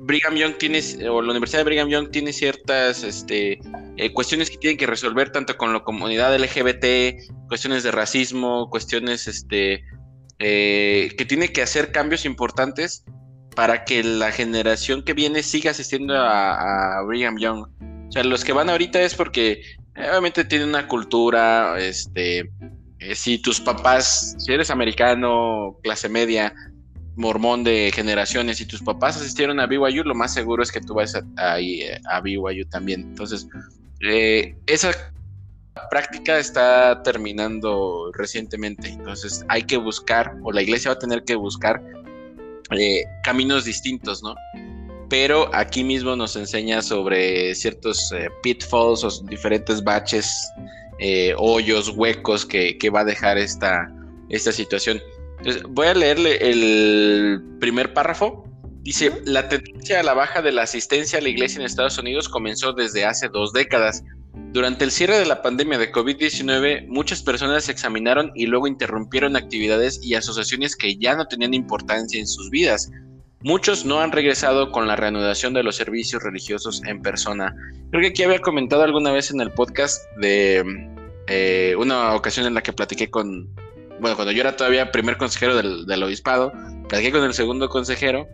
Brigham Young tiene, o la Universidad de Brigham Young tiene ciertas este, eh, cuestiones que tienen que resolver tanto con la comunidad LGBT, cuestiones de racismo, cuestiones este, eh, que tiene que hacer cambios importantes para que la generación que viene siga asistiendo a, a Brigham Young. O sea, los que van ahorita es porque eh, obviamente tienen una cultura, este, eh, si tus papás, si eres americano, clase media, mormón de generaciones, y tus papás asistieron a BYU, lo más seguro es que tú vayas a, a, eh, a BYU también. Entonces, eh, esa práctica está terminando recientemente. Entonces, hay que buscar, o la iglesia va a tener que buscar caminos distintos, ¿no? Pero aquí mismo nos enseña sobre ciertos pitfalls o diferentes baches eh, hoyos, huecos que, va a dejar esta, esta situación. Entonces, voy a leerle el primer párrafo. Dice, la tendencia a la baja de la asistencia a la iglesia en Estados Unidos comenzó desde hace dos décadas. Durante el cierre de la pandemia de COVID-19, muchas personas se examinaron y luego interrumpieron actividades y asociaciones que ya no tenían importancia en sus vidas. Muchos no han regresado con la reanudación de los servicios religiosos en persona. Creo que aquí había comentado alguna vez en el podcast de eh, una ocasión en la que platiqué con, bueno, cuando yo era todavía primer consejero del, del obispado, platiqué con el segundo consejero,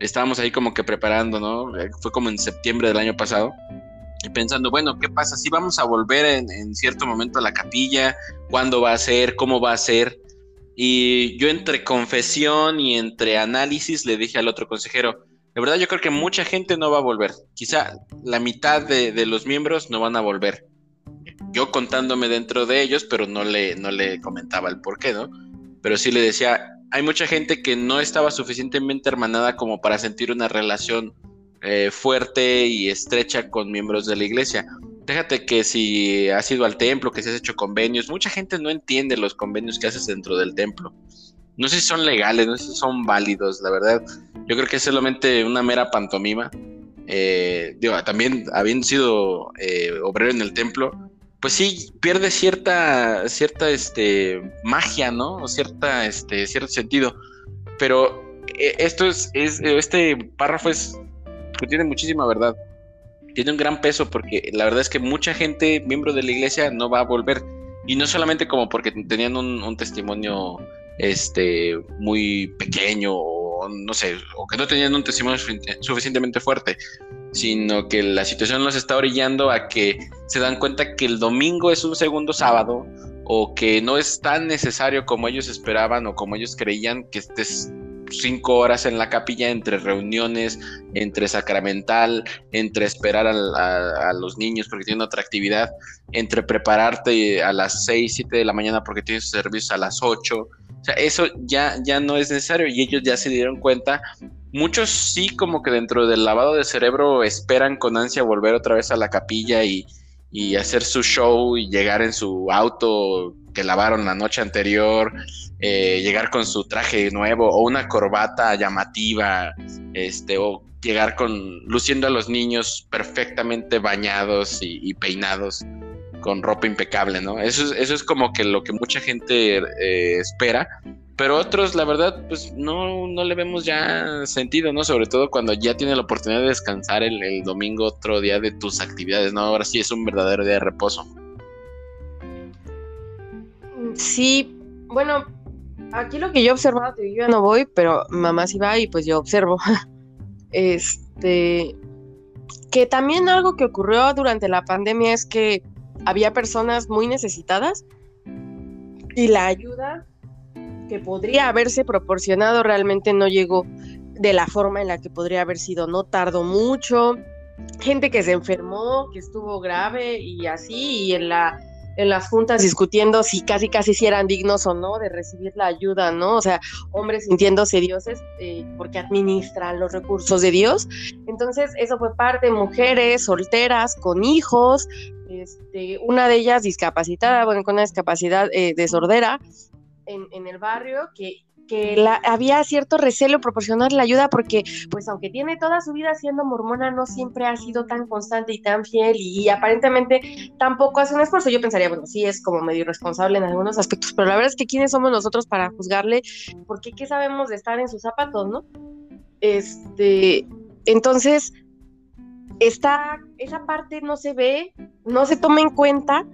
estábamos ahí como que preparando, ¿no? Fue como en septiembre del año pasado y pensando, bueno, ¿qué pasa? Si vamos a volver en, cierto momento a la capilla, ¿cuándo va a ser? ¿Cómo va a ser? Y yo entre confesión y entre análisis le dije al otro consejero, de verdad yo creo que mucha gente no va a volver. Quizá la mitad de, los miembros no van a volver. Yo contándome dentro de ellos, pero no le, no le comentaba el por qué, ¿no? Pero sí le decía, hay mucha gente que no estaba suficientemente hermanada como para sentir una relación eh, fuerte y estrecha con miembros de la iglesia. Déjate que si has ido al templo, que si has hecho convenios, mucha gente no entiende los convenios que haces dentro del templo. No sé si son legales, no sé si son válidos, la verdad. Yo creo que es solamente una mera pantomima. Eh, también habiendo sido eh, obrero en el templo, pues sí pierde cierta, cierta este, magia, ¿no? O cierta, este, cierto sentido. Pero esto es, es, este párrafo es tiene muchísima verdad. Tiene un gran peso porque la verdad es que mucha gente, miembro de la iglesia, no va a volver. Y no solamente como porque tenían un, testimonio este, muy pequeño o no sé, o que no tenían un testimonio suficientemente fuerte, sino que la situación los está orillando a que se dan cuenta que el domingo es un segundo sábado o que no es tan necesario como ellos esperaban o como ellos creían que estés cinco horas en la capilla entre reuniones, entre sacramental, entre esperar a, los niños porque tienen otra actividad, entre prepararte a las seis, siete de la mañana porque tienes servicio a las ocho. O sea, eso ya, ya no es necesario y ellos ya se dieron cuenta. Muchos sí como que dentro del lavado de cerebro esperan con ansia volver otra vez a la capilla y, y hacer su show y llegar en su auto que lavaron la noche anterior, eh, llegar con su traje nuevo o una corbata llamativa, este, o llegar con luciendo a los niños perfectamente bañados y, peinados con ropa impecable, ¿no? Eso, eso es como que lo que mucha gente eh, espera, pero otros, la verdad, pues no, no le vemos ya sentido, ¿no? Sobre todo cuando ya tiene la oportunidad de descansar el domingo, otro día de tus actividades, ¿no? Ahora sí es un verdadero día de reposo. Sí, bueno, aquí lo que yo he observado, yo ya no voy, pero mamá sí va y pues yo observo. *laughs* Este, que también algo que ocurrió durante la pandemia es que había personas muy necesitadas y la ayuda que podría haberse proporcionado realmente no llegó de la forma en la que podría haber sido, no tardó mucho, gente que se enfermó, que estuvo grave y así, y en la en las juntas discutiendo si casi casi si eran dignos o no de recibir la ayuda, ¿no? O sea, hombres sintiéndose dioses eh, porque administran los recursos de Dios. Entonces, eso fue parte, mujeres solteras, con hijos, este, una de ellas discapacitada, bueno, con una discapacidad eh, de sordera en, en el barrio, que que había cierto recelo proporcionar la ayuda porque, pues aunque tiene toda su vida siendo mormona, no siempre ha sido tan constante y tan fiel y, aparentemente tampoco hace un esfuerzo. Yo pensaría, bueno, sí es como medio irresponsable en algunos aspectos, pero la verdad es que quiénes somos nosotros para juzgarle, porque qué sabemos de estar en sus zapatos, ¿no? Este, entonces, esta, esa parte no se ve, no se toma en cuenta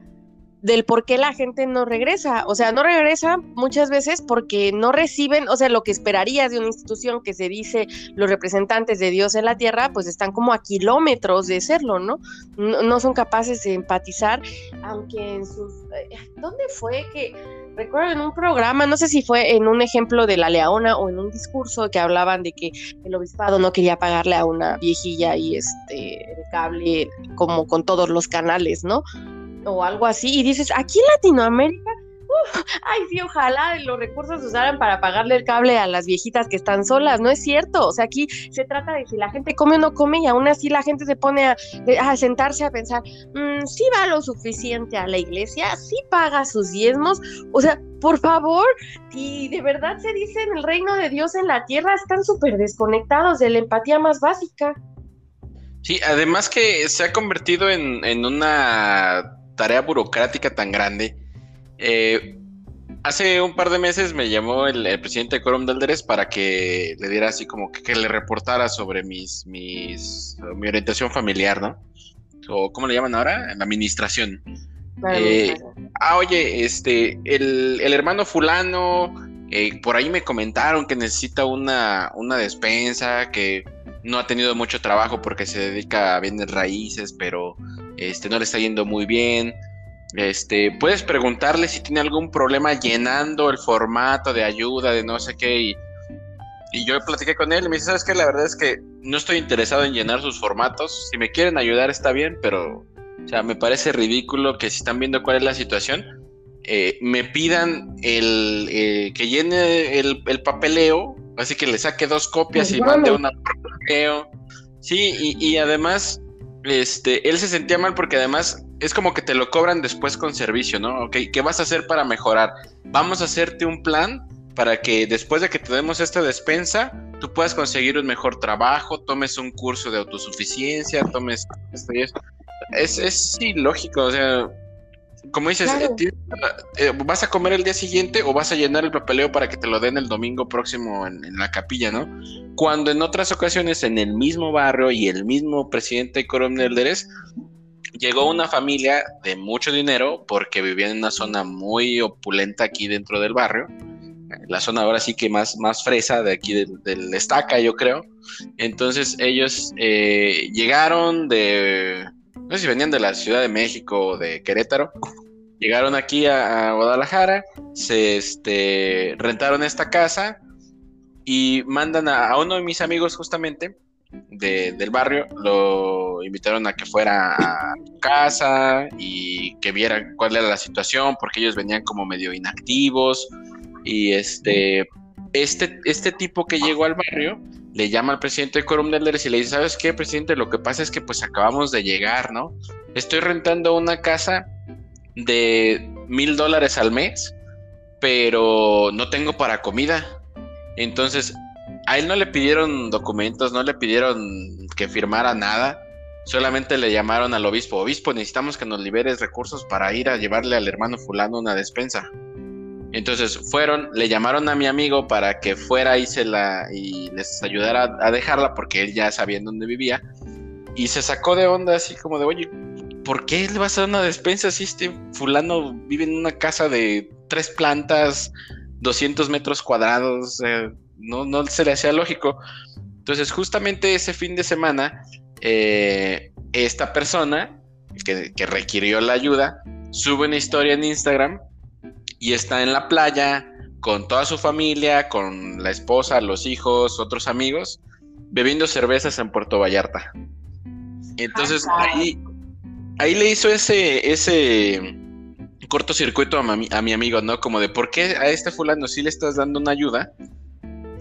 del por qué la gente no regresa. O sea, no regresa muchas veces porque no reciben, o sea, lo que esperarías de una institución que se dice los representantes de Dios en la tierra, pues están como a kilómetros de serlo, ¿no? No, son capaces de empatizar, aunque en sus... Eh, ¿Dónde fue que... Recuerdo en un programa, no sé si fue en un ejemplo de la Leona o en un discurso que hablaban de que el obispado no quería pagarle a una viejilla y este cable como con todos los canales, ¿no? O algo así, y dices, aquí en Latinoamérica, ay, sí, ojalá los recursos se usaran para pagarle el cable a las viejitas que están solas, no es cierto, o sea, aquí se trata de si la gente come o no come y aún así la gente se pone a, sentarse a pensar, mm, sí va lo suficiente a la iglesia, sí paga sus diezmos, o sea, por favor, y de verdad se dice en el reino de Dios en la tierra, están súper desconectados de la empatía más básica. Sí, además que se ha convertido en, en una tarea burocrática tan grande. Eh, hace un par de meses me llamó el, presidente de Quorum Delderes para que le diera así como que, le reportara sobre mis, mis, mi orientación familiar, ¿no? O ¿cómo le llaman ahora? La administración. Eh, ah, oye, este, el, el hermano fulano, eh, por ahí me comentaron que necesita una, una despensa, que no ha tenido mucho trabajo porque se dedica a bienes raíces, pero este, no le está yendo muy bien. Este, puedes preguntarle si tiene algún problema llenando el formato de ayuda, de no sé qué. Y, y yo platiqué con él y me dice, ¿sabes qué? La verdad es que no estoy interesado en llenar sus formatos. Si me quieren ayudar está bien, pero, o sea, me parece ridículo que si están viendo cuál es la situación, eh, me pidan el eh, que llene el, papeleo, así que le saque dos copias y mande una. Sí, y, y además, este, él se sentía mal porque además es como que te lo cobran después con servicio, ¿no? Ok, ¿qué vas a hacer para mejorar? Vamos a hacerte un plan para que después de que te demos esta despensa, tú puedas conseguir un mejor trabajo, tomes un curso de autosuficiencia, tomes esto y esto. Es, es ilógico, o sea, como dices, eh, eh, vas a comer el día siguiente o vas a llenar el papeleo para que te lo den el domingo próximo en, la capilla, ¿no? Cuando en otras ocasiones en el mismo barrio y el mismo presidente Coronel Derez llegó una familia de mucho dinero porque vivía en una zona muy opulenta aquí dentro del barrio. La zona ahora sí que más, más fresa de aquí del, estaca, yo creo. Entonces ellos eh, llegaron de, no sé si venían de la Ciudad de México o de Querétaro, llegaron aquí a, Guadalajara, se este, rentaron esta casa y mandan a uno de mis amigos justamente del barrio, lo invitaron a que fuera a casa y que viera cuál era la situación, porque ellos venían como medio inactivos. Y este, este, este tipo que llegó al barrio le llama al presidente de Quorum y le dice, ¿sabes qué, presidente? Lo que pasa es que pues acabamos de llegar, ¿no? Estoy rentando una casa de mil dólares al mes, pero no tengo para comida. Entonces, a él no le pidieron documentos, no le pidieron que firmara nada, solamente le llamaron al obispo, obispo, necesitamos que nos liberes recursos para ir a llevarle al hermano fulano una despensa. Entonces fueron, le llamaron a mi amigo para que fuera y, se la, y les ayudara a, dejarla porque él ya sabía en dónde vivía. Y se sacó de onda así como de, oye, ¿por qué le vas a dar una despensa si este fulano vive en una casa de tres plantas, 200 metros cuadrados? no, no se le hacía lógico. Entonces, justamente ese fin de semana, eh, esta persona que, requirió la ayuda sube una historia en Instagram y está en la playa con toda su familia, con la esposa, los hijos, otros amigos, bebiendo cervezas en Puerto Vallarta. Entonces ahí, ahí le hizo ese, ese cortocircuito a mi, a mi amigo, ¿no? Como de por qué a este fulano sí le estás dando una ayuda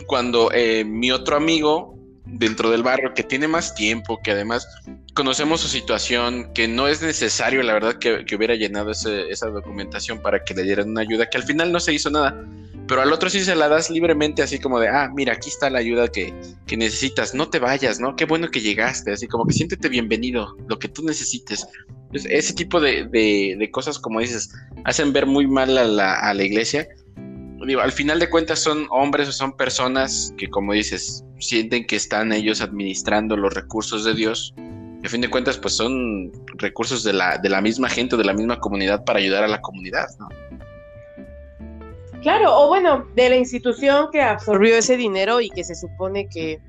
cuando eh, mi otro amigo dentro del barrio que tiene más tiempo, que además conocemos su situación, que no es necesario, la verdad, que, hubiera llenado esa documentación para que le dieran una ayuda, que al final no se hizo nada, pero al otro sí se la das libremente, así como de, ah, mira, aquí está la ayuda que, necesitas, no te vayas, ¿no? Qué bueno que llegaste, así como que siéntete bienvenido, lo que tú necesites. ese tipo de, cosas, como dices, hacen ver muy mal a la, a la iglesia al final de cuentas son hombres o son personas que, como dices, sienten que están ellos administrando los recursos de Dios. a fin de cuentas, pues son recursos de la, de la misma gente, de la misma comunidad para ayudar a la comunidad, ¿no? Claro, o bueno, de la institución que absorbió ese dinero y que se supone que,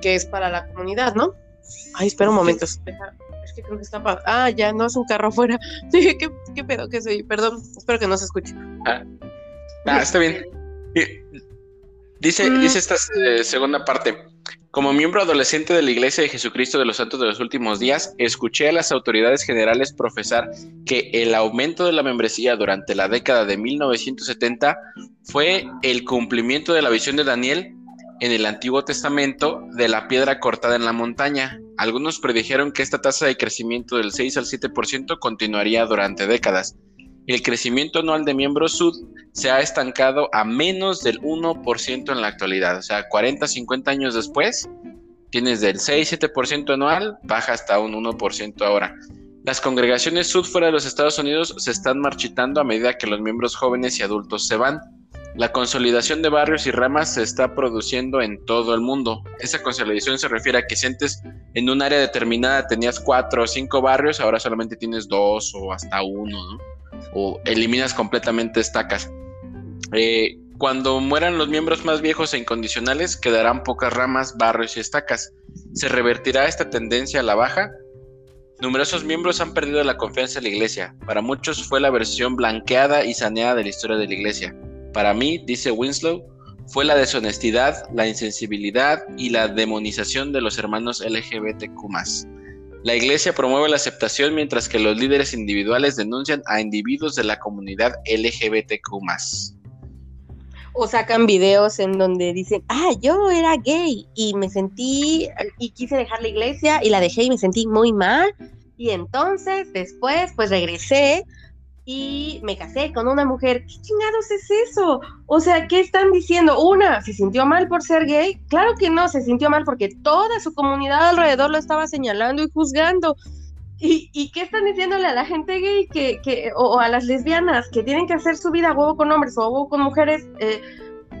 que es para la comunidad, ¿no? Ay, espera un momento. Es que creo que está. Ah, ya, no es un carro afuera. *laughs* ¿Qué, qué pedo que soy? Perdón, espero que no se escuche. Ah, Ah, está bien. Dice, mm. dice esta eh, segunda parte. Como miembro adolescente de la Iglesia de Jesucristo de los Santos de los Últimos Días, escuché a las autoridades generales profesar que el aumento de la membresía durante la década de 1970 fue el cumplimiento de la visión de Daniel en el Antiguo Testamento de la piedra cortada en la montaña. Algunos predijeron que esta tasa de crecimiento del 6 al 7% continuaría durante décadas el crecimiento anual de miembros sud se ha estancado a menos del 1% en la actualidad. O sea, 40, 50 años después, Tienes del 6-7% anual, baja hasta un 1% ahora. Las congregaciones sud fuera de los Estados Unidos se están marchitando a medida que los miembros jóvenes y adultos se van. La consolidación de barrios y ramas se está produciendo en todo el mundo. Esa consolidación se refiere a que si antes en un área determinada tenías cuatro o cinco barrios, ahora solamente tienes dos o hasta uno, ¿no? O eliminas completamente estacas. Eh, cuando mueran los miembros más viejos e incondicionales, quedarán pocas ramas, barrios y estacas. ¿Se revertirá esta tendencia a la baja? Numerosos miembros han perdido la confianza en la iglesia. Para muchos fue la versión blanqueada y saneada de la historia de la iglesia. Para mí, dice Winslow, fue la deshonestidad, la insensibilidad y la demonización de los hermanos LGBTQ. La iglesia promueve la aceptación mientras que los líderes individuales denuncian a individuos de la comunidad LGBTQ o sacan videos en donde dicen, ah, yo era gay y me sentí y quise dejar la iglesia y la dejé y me sentí muy mal. Y entonces después pues regresé y me casé con una mujer. ¿Qué chingados es eso? O sea, ¿qué están diciendo? Una, ¿se sintió mal por ser gay? Claro que no, se sintió mal porque toda su comunidad alrededor lo estaba señalando y juzgando. ¿Y, qué están diciéndole a la gente gay que, que, o, a las lesbianas que tienen que hacer su vida huevo con hombres o huevo con mujeres eh,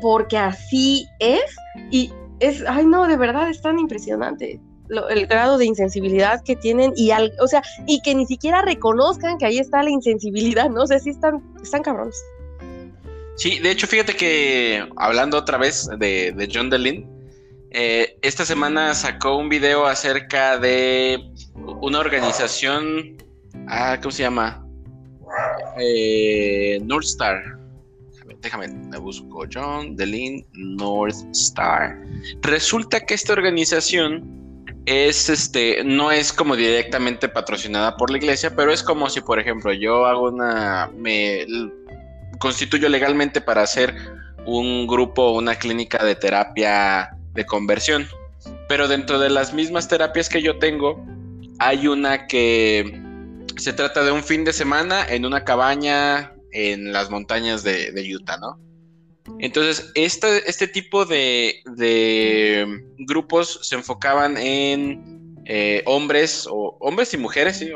porque así es? Y es, ay no, de verdad es tan impresionante el grado de insensibilidad que tienen y al, o sea, y que ni siquiera reconozcan que ahí está la insensibilidad, ¿no? O sea, sí están, están cabrones. Sí, de hecho, fíjate que hablando otra vez de, de John DeLynn, eh, esta semana sacó un video acerca de una organización, ah, ¿cómo se llama? Eh, North Star. Déjame, me busco John Delin North Star. Resulta que esta organización es este, no es como directamente patrocinada por la iglesia, pero es como si, por ejemplo, yo hago una, me constituyo legalmente para hacer un grupo, una clínica de terapia de conversión. Pero dentro de las mismas terapias que yo tengo, hay una que se trata de un fin de semana en una cabaña en las montañas de, Utah, ¿no? Entonces, este, este tipo de, grupos se enfocaban en eh, hombres, o hombres y mujeres, ¿sí?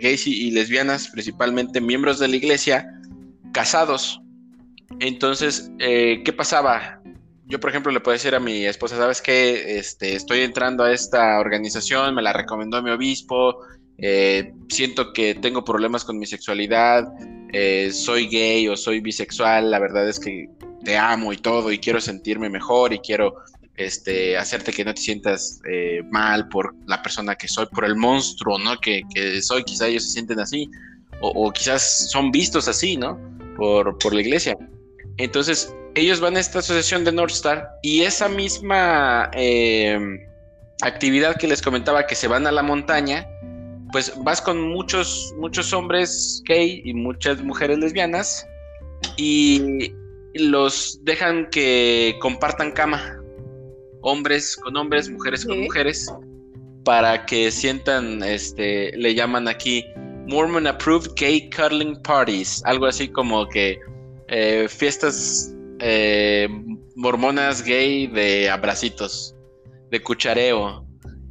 gays y, y, lesbianas, principalmente miembros de la iglesia, casados. Entonces, eh, ¿qué pasaba? yo, por ejemplo, le puedo decir a mi esposa, ¿sabes qué? Este, estoy entrando a esta organización, me la recomendó mi obispo, eh, siento que tengo problemas con mi sexualidad, eh, soy gay o soy bisexual, la verdad es que te amo y todo y quiero sentirme mejor y quiero este, hacerte que no te sientas eh, mal por la persona que soy, por el monstruo, ¿no? Que, que soy, quizás ellos se sienten así o, quizás son vistos así, ¿no? Por, por la iglesia. Entonces, ellos van a esta asociación de North Star y esa misma actividad que les comentaba que se van a la montaña, pues vas con muchos, muchos hombres gay y muchas mujeres lesbianas y los dejan que compartan cama, hombres con hombres, mujeres con mujeres, para que sientan, este, le llaman aquí Mormon Approved Gay Cuddling Parties, algo así como que eh, fiestas eh, mormonas gay de abracitos, de cuchareo.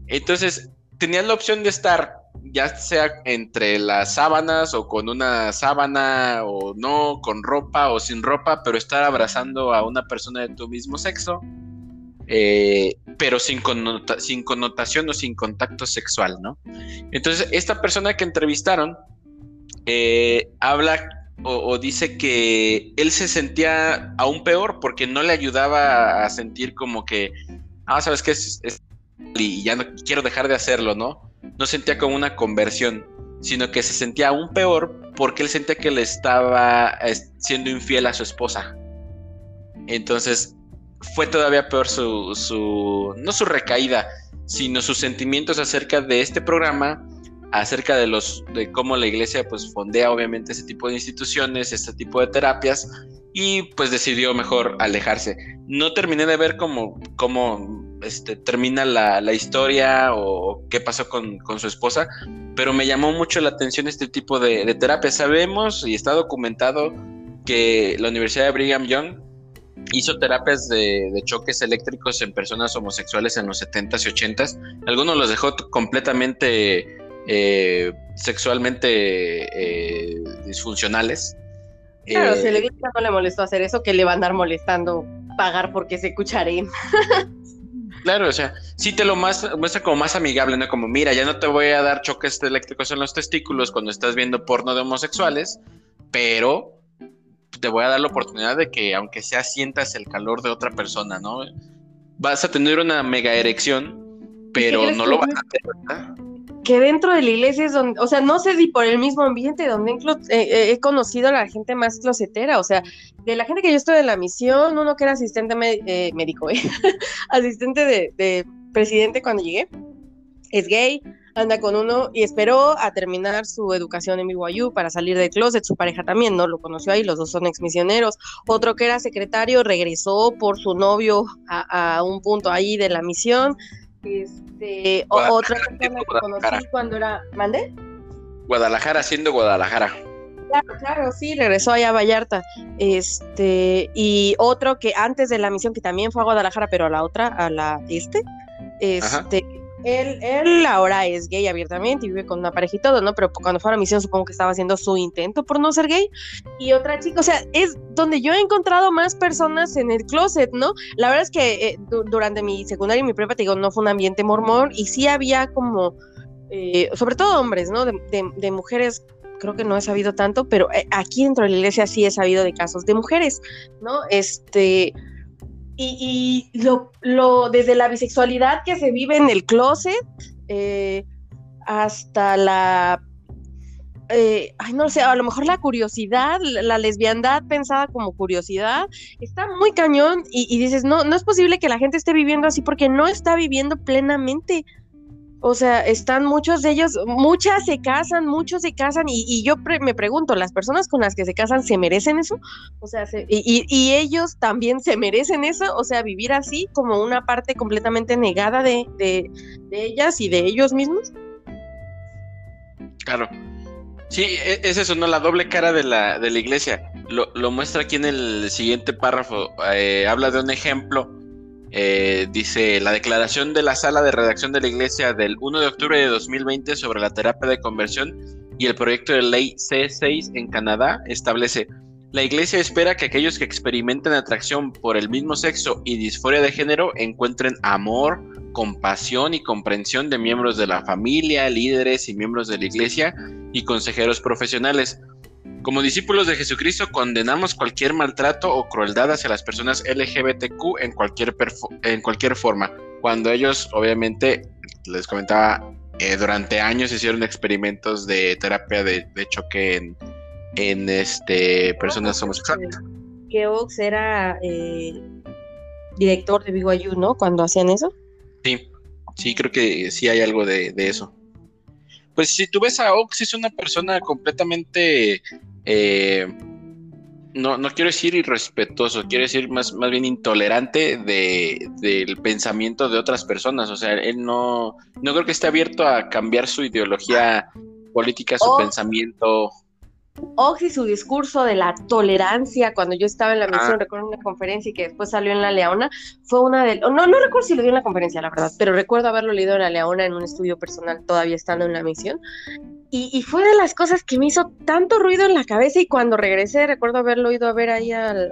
Entonces, tenías la opción de estar ya sea entre las sábanas o con una sábana o no, con ropa o sin ropa, pero estar abrazando a una persona de tu mismo sexo, eh, pero sin, sin connotación o sin contacto sexual, ¿no? Entonces, esta persona que entrevistaron eh, habla o, dice que él se sentía aún peor porque no le ayudaba a sentir como que, ah, sabes que es, y ya no quiero dejar de hacerlo, ¿no? No sentía como una conversión, sino que se sentía aún peor porque él sentía que le estaba siendo infiel a su esposa. Entonces fue todavía peor su, su no su recaída, sino sus sentimientos acerca de este programa acerca de los de cómo la iglesia pues fondea obviamente ese tipo de instituciones, este tipo de terapias y pues decidió mejor alejarse. No terminé de ver cómo, cómo este, termina la, historia o, qué pasó con, su esposa, pero me llamó mucho la atención este tipo de, de terapia. Sabemos y está documentado que la Universidad de Brigham Young hizo terapias de, choques eléctricos en personas homosexuales en los 70s y 80s. Algunos los dejó completamente eh, sexualmente eh, disfuncionales. Claro, si le no le molestó hacer eso, que le va a andar molestando pagar porque se cucharé. *laughs* Claro, o sea, sí te lo más, muestra como más amigable, ¿no? Como, mira, ya no te voy a dar choques eléctricos en los testículos cuando estás viendo porno de homosexuales, pero te voy a dar la oportunidad de que, aunque sea, sientas el calor de otra persona, ¿no? Vas a tener una mega erección, pero no lo vas a hacer, ¿verdad? Que dentro de la iglesia es donde, o sea, no sé si por el mismo ambiente donde eh, eh, he conocido a la gente más closetera, o sea, de la gente que yo estuve en la misión, uno que era asistente eh, médico, *laughs* asistente de, presidente cuando llegué, es gay, anda con uno y esperó a terminar su educación en BYU para salir del closet, su pareja también, ¿no? Lo conoció ahí, los dos son ex misioneros. Otro que era secretario regresó por su novio a, a un punto ahí de la misión este, otra persona que conocí cuando era. ¿Mande? Guadalajara, siendo Guadalajara. Claro, claro, sí, regresó allá a Vallarta. Este, y otro que antes de la misión, que también fue a Guadalajara, pero a la otra, a la este, este, él, él ahora es gay abiertamente y vive con una pareja y todo, ¿no? Pero cuando fue a la misión supongo que estaba haciendo su intento por no ser gay. Y otra chica, o sea, es donde yo he encontrado más personas en el closet, ¿no? La verdad es que eh, durante mi secundaria y mi prepa, te digo, no fue un ambiente mormón y sí había como, eh, sobre todo hombres, ¿no? De, de, mujeres creo que no he sabido tanto, pero eh, aquí dentro de la iglesia sí he sabido de casos de mujeres, ¿no? Este, y, lo, lo, desde la bisexualidad que se vive en el closet eh, hasta la eh, ay, no sé, a lo mejor la curiosidad, la, lesbiandad pensada como curiosidad, está muy cañón y, y, dices, no, no es posible que la gente esté viviendo así porque no está viviendo plenamente o sea, están muchos de ellos, muchas se casan, muchos se casan y, yo me pregunto, ¿las personas con las que se casan se merecen eso? O sea, y, ellos también se merecen eso, o sea, vivir así como una parte completamente negada de, ellas y de ellos mismos. Claro. Sí, e, es eso, ¿no? La doble cara de la, de la iglesia. Lo, muestra aquí en el siguiente párrafo. Eh, habla de un ejemplo eh, dice la declaración de la sala de redacción de la iglesia del 1 de octubre de 2020 sobre la terapia de conversión y el proyecto de ley C6 en Canadá establece la iglesia espera que aquellos que experimenten atracción por el mismo sexo y disforia de género encuentren amor, compasión y comprensión de miembros de la familia, líderes y miembros de la iglesia y consejeros profesionales. Como discípulos de Jesucristo condenamos cualquier maltrato o crueldad hacia las personas LGBTQ en cualquier, en cualquier forma. Cuando ellos, obviamente, les comentaba, eh, durante años hicieron experimentos de terapia de, choque en, este, personas homosexuales. Que Ox era eh, director de BYU, ¿no? Cuando hacían eso. Sí, sí, creo que sí hay algo de, de eso pues si tú ves a Ox es una persona completamente eh, no, no quiero decir irrespetuoso, quiero decir más, más bien intolerante de, del pensamiento de otras personas. O sea, él no, no creo que esté abierto a cambiar su ideología política, su pensamiento. Oxy, su discurso de la tolerancia, cuando yo estaba en la misión, ah. recuerdo una conferencia y que después salió en La Leona, fue una de... No, no recuerdo si lo dio en la conferencia, la verdad, pero recuerdo haberlo leído en La Leona en un estudio personal, todavía estando en la misión. Y, fue de las cosas que me hizo tanto ruido en la cabeza y cuando regresé recuerdo haberlo ido a ver ahí al...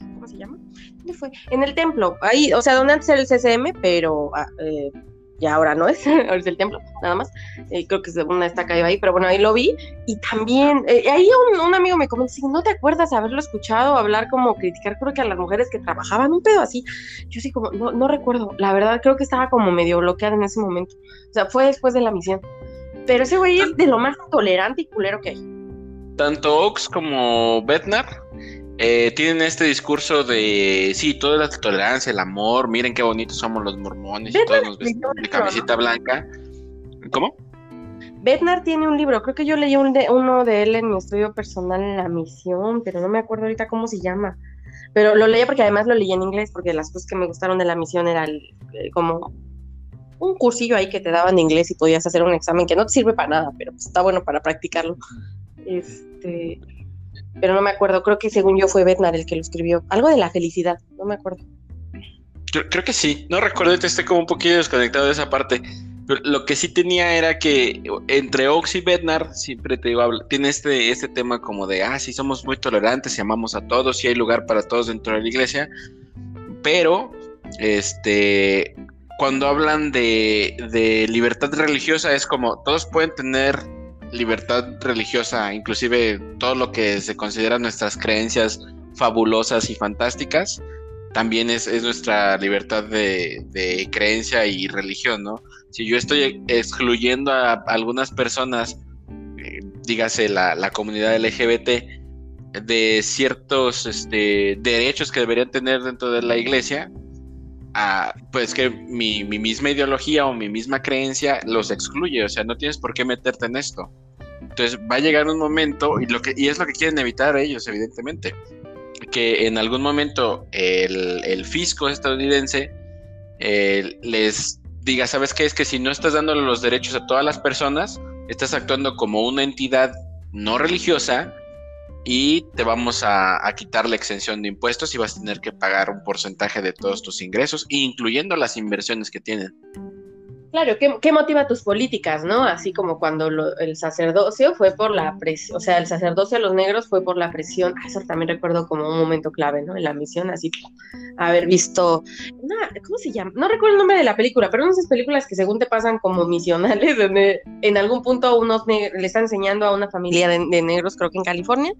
¿Cómo se llama? ¿Dónde fue? En el templo, ahí, o sea, donde antes era el CCM, pero ah, eh, ya ahora no es, *laughs* ahora es el templo, nada más. Eh, creo que es una estaca ahí, pero bueno, ahí lo vi. Y también, eh, ahí un, amigo me comentó, no te acuerdas haberlo escuchado hablar como criticar, creo que a las mujeres que trabajaban, un pedo así. Yo sí como, no, no recuerdo, la verdad creo que estaba como medio bloqueada en ese momento. O sea, fue después de la misión. Pero ese güey es de lo más tolerante y culero que hay. Tanto Ox como Bednar eh, tienen este discurso de, sí, toda la tolerancia, el amor, miren qué bonitos somos los mormones y todos nos vestimos de camiseta blanca. ¿Cómo? Bednar tiene un libro, creo que yo leí uno de él en mi estudio personal en la misión, pero no me acuerdo ahorita cómo se llama. Pero lo leí porque además lo leí en inglés, porque las cosas que me gustaron de la misión eran eh, como un cursillo ahí que te daban de inglés y podías hacer un examen que no te sirve para nada, pero pues está bueno para practicarlo. Este, pero no me acuerdo, creo que según yo fue Bednar el que lo escribió, algo de la felicidad, no me acuerdo. Creo, que sí, no recuerdo, estoy como un poquito desconectado de esa parte. Pero lo que sí tenía era que entre Ox y Bednar, siempre te digo, tiene este, este tema como de, ah, sí, somos muy tolerantes y amamos a todos y hay lugar para todos dentro de la iglesia, pero, este, cuando hablan de, libertad religiosa es como, todos pueden tener libertad religiosa, inclusive todo lo que se considera nuestras creencias fabulosas y fantásticas, también es, nuestra libertad de, creencia y religión, ¿no? Si yo estoy excluyendo a, algunas personas, eh, dígase la, comunidad LGBT, de ciertos este, derechos que deberían tener dentro de la iglesia, pues que mi, mi, misma ideología o mi misma creencia los excluye, o sea, no tienes por qué meterte en esto. Entonces va a llegar un momento, y, lo que, y es lo que quieren evitar ellos, evidentemente, que en algún momento el, fisco estadounidense eh, les diga, ¿sabes qué? Es que si no estás dándole los derechos a todas las personas, estás actuando como una entidad no religiosa y te vamos a, quitar la exención de impuestos y vas a tener que pagar un porcentaje de todos tus ingresos, incluyendo las inversiones que tienen. Claro, ¿qué, motiva tus políticas, no? Así como cuando el sacerdocio fue por la presión, o sea, el sacerdocio a los negros fue por la presión, eso también recuerdo como un momento clave, ¿no? En la misión, así haber visto, ¿cómo se llama? No recuerdo el nombre de la película, pero una de esas películas que según te pasan como misionales, *laughs* donde en algún punto unos le está enseñando a una familia de, negros, creo que en California,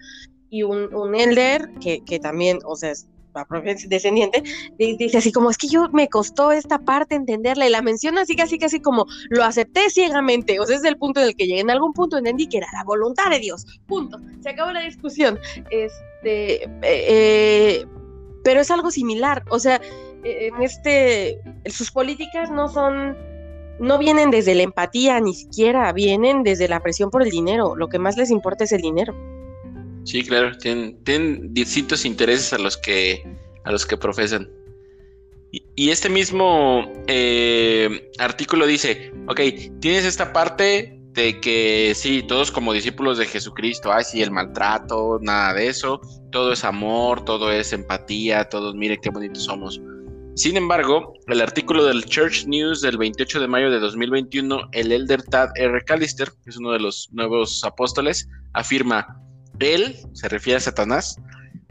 y un, un elder que, que también, o sea, descendiente, dice así como, es que yo me costó esta parte entenderla y la menciona así casi casi como, lo acepté ciegamente, o sea, es el punto en el que llegué, en algún punto entendí que era la voluntad de Dios, punto, se acabó la discusión, este, eh, pero es algo similar, o sea, en este, sus políticas no son, no vienen desde la empatía, ni siquiera vienen desde la presión por el dinero, lo que más les importa es el dinero. Sí, claro, tienen, distintos intereses a los que, a los que profesan. Y, este mismo eh, artículo dice, ok, tienes esta parte de que sí, todos como discípulos de Jesucristo, ay, sí, el maltrato, nada de eso, todo es amor, todo es empatía, todos, miren qué bonitos somos. Sin embargo, el artículo del Church News del 28 de mayo de 2021, el elder Tad R. Callister, que es uno de los nuevos apóstoles, afirma, él, se refiere a Satanás,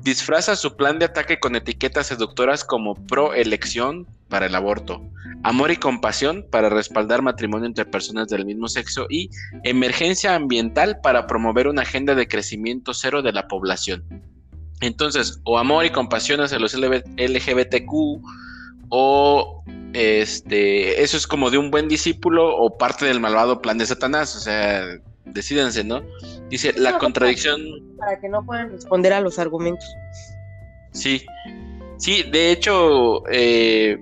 disfraza su plan de ataque con etiquetas seductoras como pro-elección para el aborto, amor y compasión para respaldar matrimonio entre personas del mismo sexo y emergencia ambiental para promover una agenda de crecimiento cero de la población. Entonces, o amor y compasión hacia los LGBTQ, o este, eso es como de un buen discípulo o parte del malvado plan de Satanás, o sea, decídense, ¿no? Dice, la contradicción... Para que no puedan responder a los argumentos. Sí, sí, de hecho, eh,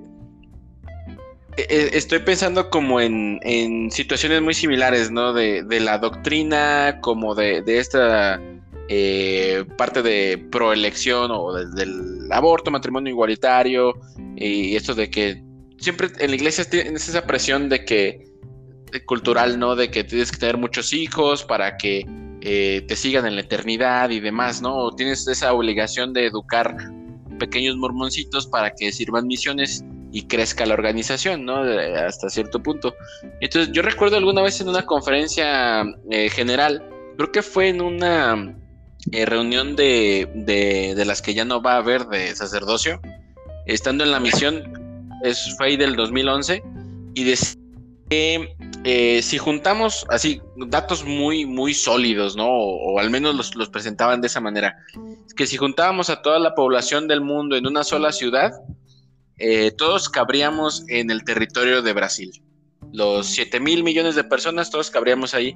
e, e, estoy pensando como en, situaciones muy similares, ¿no? De, la doctrina, como de, esta eh, parte de proelección o del aborto, matrimonio igualitario, y esto de que siempre en la iglesia tienes esa presión de que cultural, ¿no? De que tienes que tener muchos hijos para que eh, te sigan en la eternidad y demás, ¿no? Tienes esa obligación de educar pequeños mormoncitos para que sirvan misiones y crezca la organización, ¿no? hasta cierto punto. Entonces, yo recuerdo alguna vez en una conferencia eh, general, creo que fue en una eh, reunión de, de, las que ya no va a haber de sacerdocio, estando en la misión, es, fue ahí del 2011, y decía que eh, si juntamos así datos muy, muy sólidos, ¿no? O, al menos los, presentaban de esa manera, que si juntábamos a toda la población del mundo en una sola ciudad, eh, todos cabríamos en el territorio de Brasil. Los 7 mil millones de personas, todos cabríamos ahí.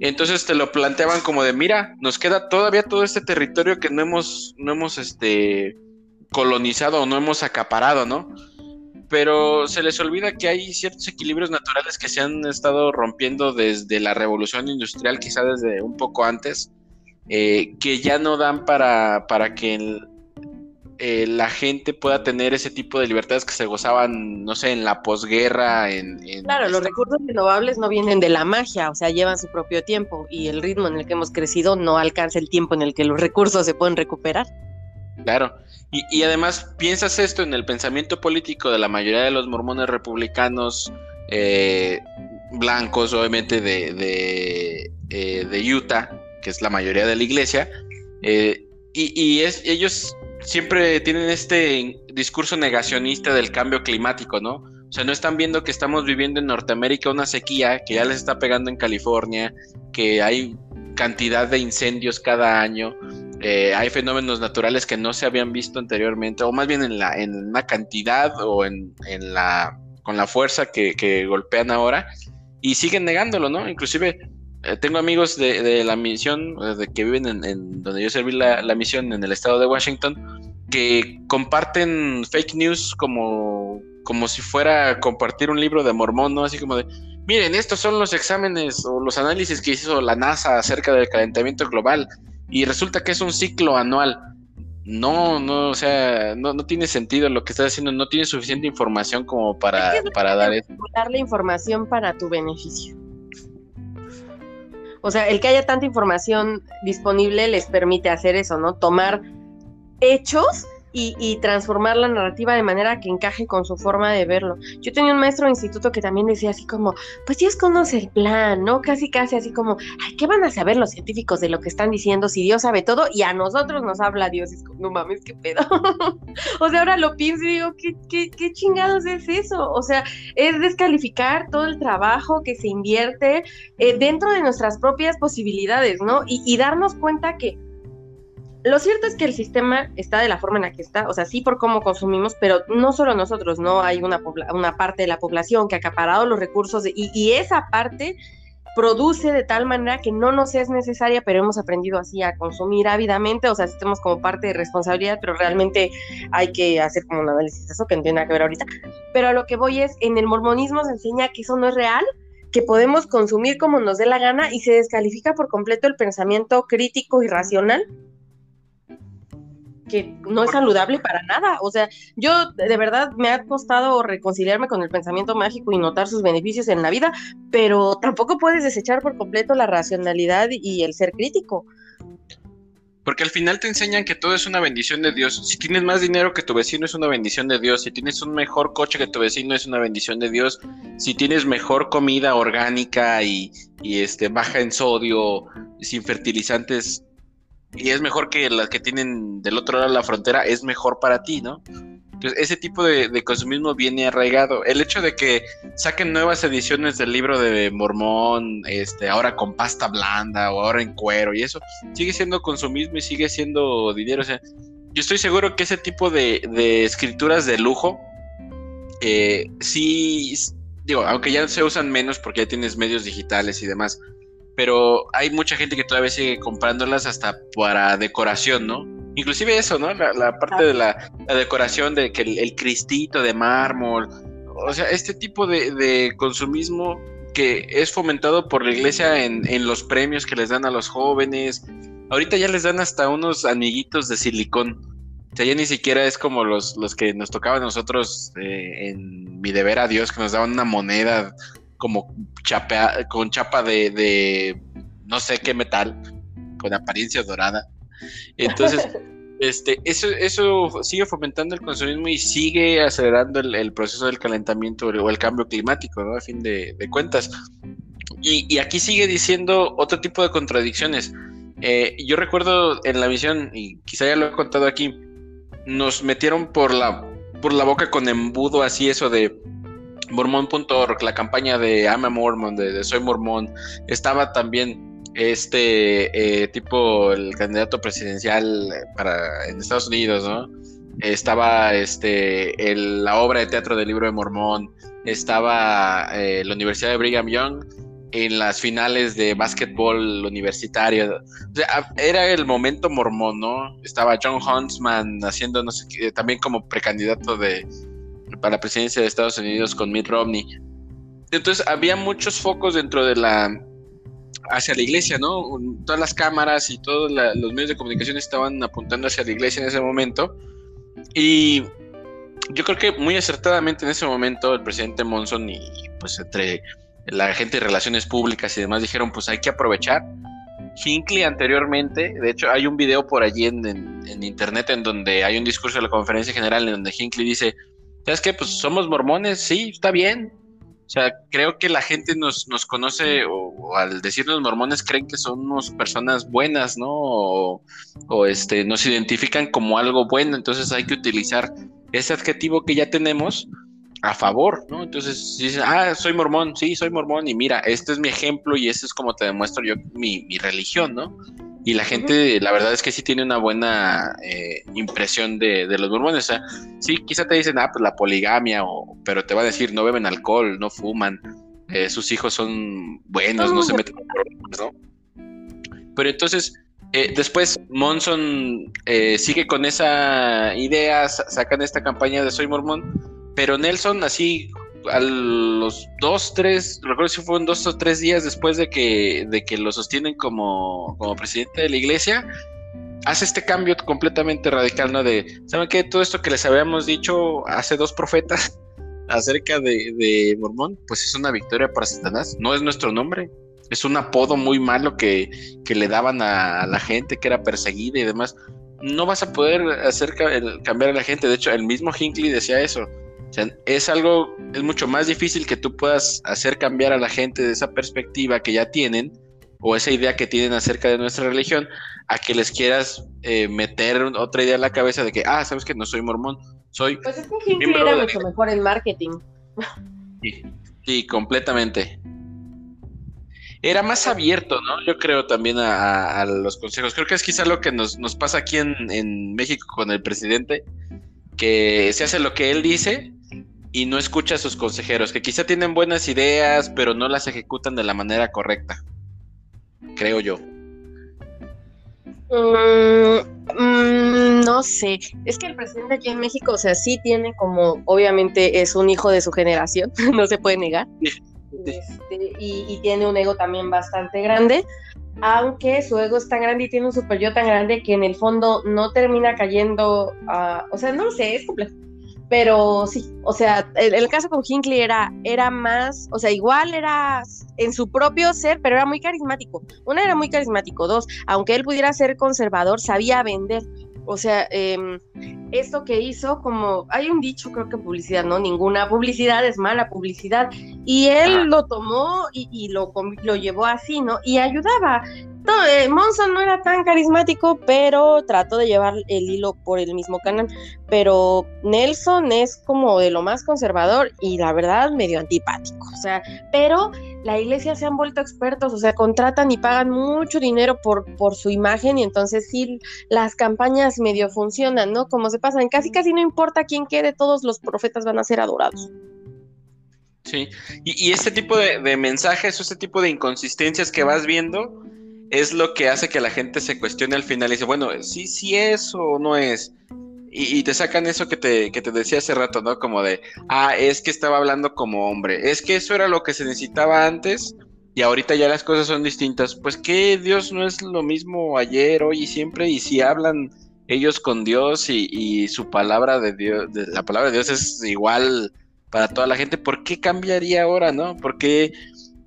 Entonces te lo planteaban como de, mira, nos queda todavía todo este territorio que no hemos, no hemos este, colonizado o no hemos acaparado, ¿no? Pero se les olvida que hay ciertos equilibrios naturales que se han estado rompiendo desde la revolución industrial, quizá desde un poco antes, eh, que ya no dan para, para que eh, la gente pueda tener ese tipo de libertades que se gozaban, no sé, en la posguerra. En, claro, los recursos renovables no vienen de la magia, o sea, llevan su propio tiempo y el ritmo en el que hemos crecido no alcanza el tiempo en el que los recursos se pueden recuperar. Claro, y, además piensas esto en el pensamiento político de la mayoría de los mormones republicanos eh, blancos, obviamente de, de, eh, Utah, que es la mayoría de la iglesia, y, y es, ellos siempre tienen este discurso negacionista del cambio climático, ¿no? O sea, no están viendo que estamos viviendo en Norteamérica una sequía que ya les está pegando en California, que hay cantidad de incendios cada año, eh, hay fenómenos naturales que no se habían visto anteriormente, o más bien en, la, en una cantidad o en, en la, con la fuerza que, que golpean ahora, y siguen negándolo, ¿no? Inclusive eh, tengo amigos de, la misión, eh, de que viven en, donde yo serví la, misión en el estado de Washington, que comparten fake news como, como si fuera compartir un libro de mormón, ¿no? Así como de, miren, estos son los exámenes o los análisis que hizo la NASA acerca del calentamiento global y resulta que es un ciclo anual. No, no, o sea, no, no tiene sentido lo que estás haciendo, no tiene suficiente información como para, para dar eso. la información para tu beneficio. O sea, el que haya tanta información disponible les permite hacer eso, ¿no? Tomar hechos y, transformar la narrativa de manera que encaje con su forma de verlo. Yo tenía un maestro de instituto que también decía así como, pues Dios conoce el plan, ¿no? Casi, casi así como, ay, ¿qué van a saber los científicos de lo que están diciendo si Dios sabe todo y a nosotros nos habla Dios? Es como, no mames, qué pedo. *laughs* o sea, ahora lo pienso y digo, ¿qué, qué, qué chingados es eso? O sea, es descalificar todo el trabajo que se invierte eh, dentro de nuestras propias posibilidades, ¿no? y darnos cuenta que lo cierto es que el sistema está de la forma en la que está, o sea, sí por cómo consumimos, pero no solo nosotros, ¿no? Hay una, parte de la población que ha acaparado los recursos y, esa parte produce de tal manera que no nos es necesaria, pero hemos aprendido así a consumir ávidamente, o sea, estamos como parte de responsabilidad, pero realmente hay que hacer como un análisis de eso que no tiene nada que ver ahorita. Pero a lo que voy es, en el mormonismo se enseña que eso no es real, que podemos consumir como nos dé la gana y se descalifica por completo el pensamiento crítico y racional que no es saludable para nada. O sea, yo de verdad me ha costado reconciliarme con el pensamiento mágico y notar sus beneficios en la vida, pero tampoco puedes desechar por completo la racionalidad y el ser crítico. Porque al final te enseñan que todo es una bendición de Dios. Si tienes más dinero que tu vecino es una bendición de Dios. Si tienes un mejor coche que tu vecino es una bendición de Dios. Si tienes mejor comida orgánica y, y este baja en sodio, sin fertilizantes, y es mejor que las que tienen del otro lado de la frontera, es mejor para ti, ¿no? Entonces, ese tipo de, consumismo viene arraigado. El hecho de que saquen nuevas ediciones del libro de Mormón, este, ahora con pasta blanda o ahora en cuero y eso, sigue siendo consumismo y sigue siendo dinero. O sea, yo estoy seguro que ese tipo de, escrituras de lujo, eh, sí, digo, aunque ya se usan menos porque ya tienes medios digitales y demás, pero hay mucha gente que todavía sigue comprándolas hasta para decoración, ¿no? Inclusive eso, ¿no? La, parte de la, decoración de que el, cristito de mármol, o sea, este tipo de, consumismo que es fomentado por la iglesia en, los premios que les dan a los jóvenes. Ahorita ya les dan hasta unos amiguitos de silicón. O sea, ya ni siquiera es como los, los que nos tocaban a nosotros eh, en mi deber a Dios, que nos daban una moneda como chapa, con chapa de, no sé qué metal, con apariencia dorada. Entonces, *laughs* este, eso, eso sigue fomentando el consumismo y sigue acelerando el, proceso del calentamiento o el cambio climático, ¿no? A fin de, cuentas. Y, aquí sigue diciendo otro tipo de contradicciones. Eh, yo recuerdo en la misión, y quizá ya lo he contado aquí, nos metieron por la, por la boca con embudo así eso de Mormón.org, la campaña de I'm a Mormon, de, Soy Mormón, estaba también este eh, tipo, el candidato presidencial para en Estados Unidos, ¿no? Estaba este, la obra de teatro del libro de Mormón, estaba eh, la Universidad de Brigham Young en las finales de básquetbol universitario. era el momento mormón, ¿no? Estaba John Huntsman haciendo, no sé qué, también como precandidato de, para la presidencia de Estados Unidos con Mitt Romney. Entonces había muchos focos dentro de la hacia la iglesia, ¿no? Todas las cámaras y todos los medios de comunicación estaban apuntando hacia la iglesia en ese momento Y yo creo que muy acertadamente en ese momento el presidente Monson y pues entre la gente de relaciones públicas y demás dijeron pues hay que aprovechar. Hinckley anteriormente, de hecho hay un video por allí en, en, internet en donde hay un discurso de la conferencia general en donde Hinckley dice, ¿sabes qué? Pues somos mormones, sí, está bien, o sea, creo que la gente nos, nos conoce o, al decirnos mormones creen que somos personas buenas, ¿no? O, este, nos identifican como algo bueno, entonces hay que utilizar ese adjetivo que ya tenemos a favor, ¿no? Entonces, si dicen, ah, soy mormón, sí, soy mormón, y mira, este es mi ejemplo y este es como te demuestro yo mi religión, ¿no? Y la gente, la verdad es que sí tiene una buena eh, impresión de, los mormones. O sea, sí, quizá te dicen, ah, pues la poligamia, o, pero te va a decir, no beben alcohol, no fuman, eh, sus hijos son buenos, no se meten en problemas, ¿no? Pero entonces, eh, después Monson sigue con esa idea, sacan esta campaña de Soy Mormón, pero Nelson así a los dos, tres, recuerdo si fueron dos o tres días después de que, de que lo sostienen como, como presidente de la iglesia, hace este cambio completamente radical, ¿no? De, ¿saben qué? Todo esto que les habíamos dicho hace dos profetas *laughs* acerca de, de Mormón, pues es una victoria para Satanás, no es nuestro nombre, es un apodo muy malo que, que le daban a, la gente que era perseguida y demás. No vas a poder hacer cambiar a la gente, de hecho, el mismo Hinckley decía eso es algo, es mucho más difícil que tú puedas hacer cambiar a la gente de esa perspectiva que ya tienen o esa idea que tienen acerca de nuestra religión a que les quieras eh, meter otra idea en la cabeza de que, ah, sabes que no soy mormón, soy... Pues es que era mucho mejor en marketing. Sí, completamente. Era más abierto, ¿no? Yo creo también a, los consejos. Creo que es quizá lo que nos, nos pasa aquí en, en México con el presidente, que se hace lo que él dice y no escucha a sus consejeros, que quizá tienen buenas ideas, pero no las ejecutan de la manera correcta. Creo yo. Mm, mm, no sé, es que el presidente aquí en México, o sea, sí tiene como, obviamente es un hijo de su generación, *laughs* no se puede negar, este, y, tiene un ego también bastante grande, aunque su ego es tan grande y tiene un super yo tan grande que en el fondo no termina cayendo, o sea, no sé, es complejo. Pero sí, o sea, el, caso con Hinckley era, era más, o sea, igual era en su propio ser, pero era muy carismático. Una era muy carismático, dos, aunque él pudiera ser conservador, sabía vender. O sea, eh, esto que hizo, como hay un dicho, creo que publicidad, ¿no? Ninguna publicidad es mala publicidad. Y él lo tomó y, y lo, lo llevó así, ¿no? Y ayudaba. Eh, Monson no era tan carismático, pero trató de llevar el hilo por el mismo canal. Pero Nelson es como de lo más conservador y la verdad medio antipático. O sea, pero la iglesia se han vuelto expertos, o sea, contratan y pagan mucho dinero por, su imagen y entonces sí las campañas medio funcionan, ¿no? Como se pasan, casi casi no importa quién quede, todos los profetas van a ser adorados. Sí, y, este tipo de, de mensajes o este tipo de inconsistencias que vas viendo, es lo que hace que la gente se cuestione al final y dice, bueno, sí, sí es o no es. Y, te sacan eso que te, que te decía hace rato, ¿no? Como de, ah, es que estaba hablando como hombre. Es que eso era lo que se necesitaba antes y ahorita ya las cosas son distintas. Pues que Dios no es lo mismo ayer, hoy y siempre. Y si hablan ellos con Dios y, su palabra de Dios, de, la palabra de Dios es igual para toda la gente, ¿por qué cambiaría ahora, no? ¿Por qué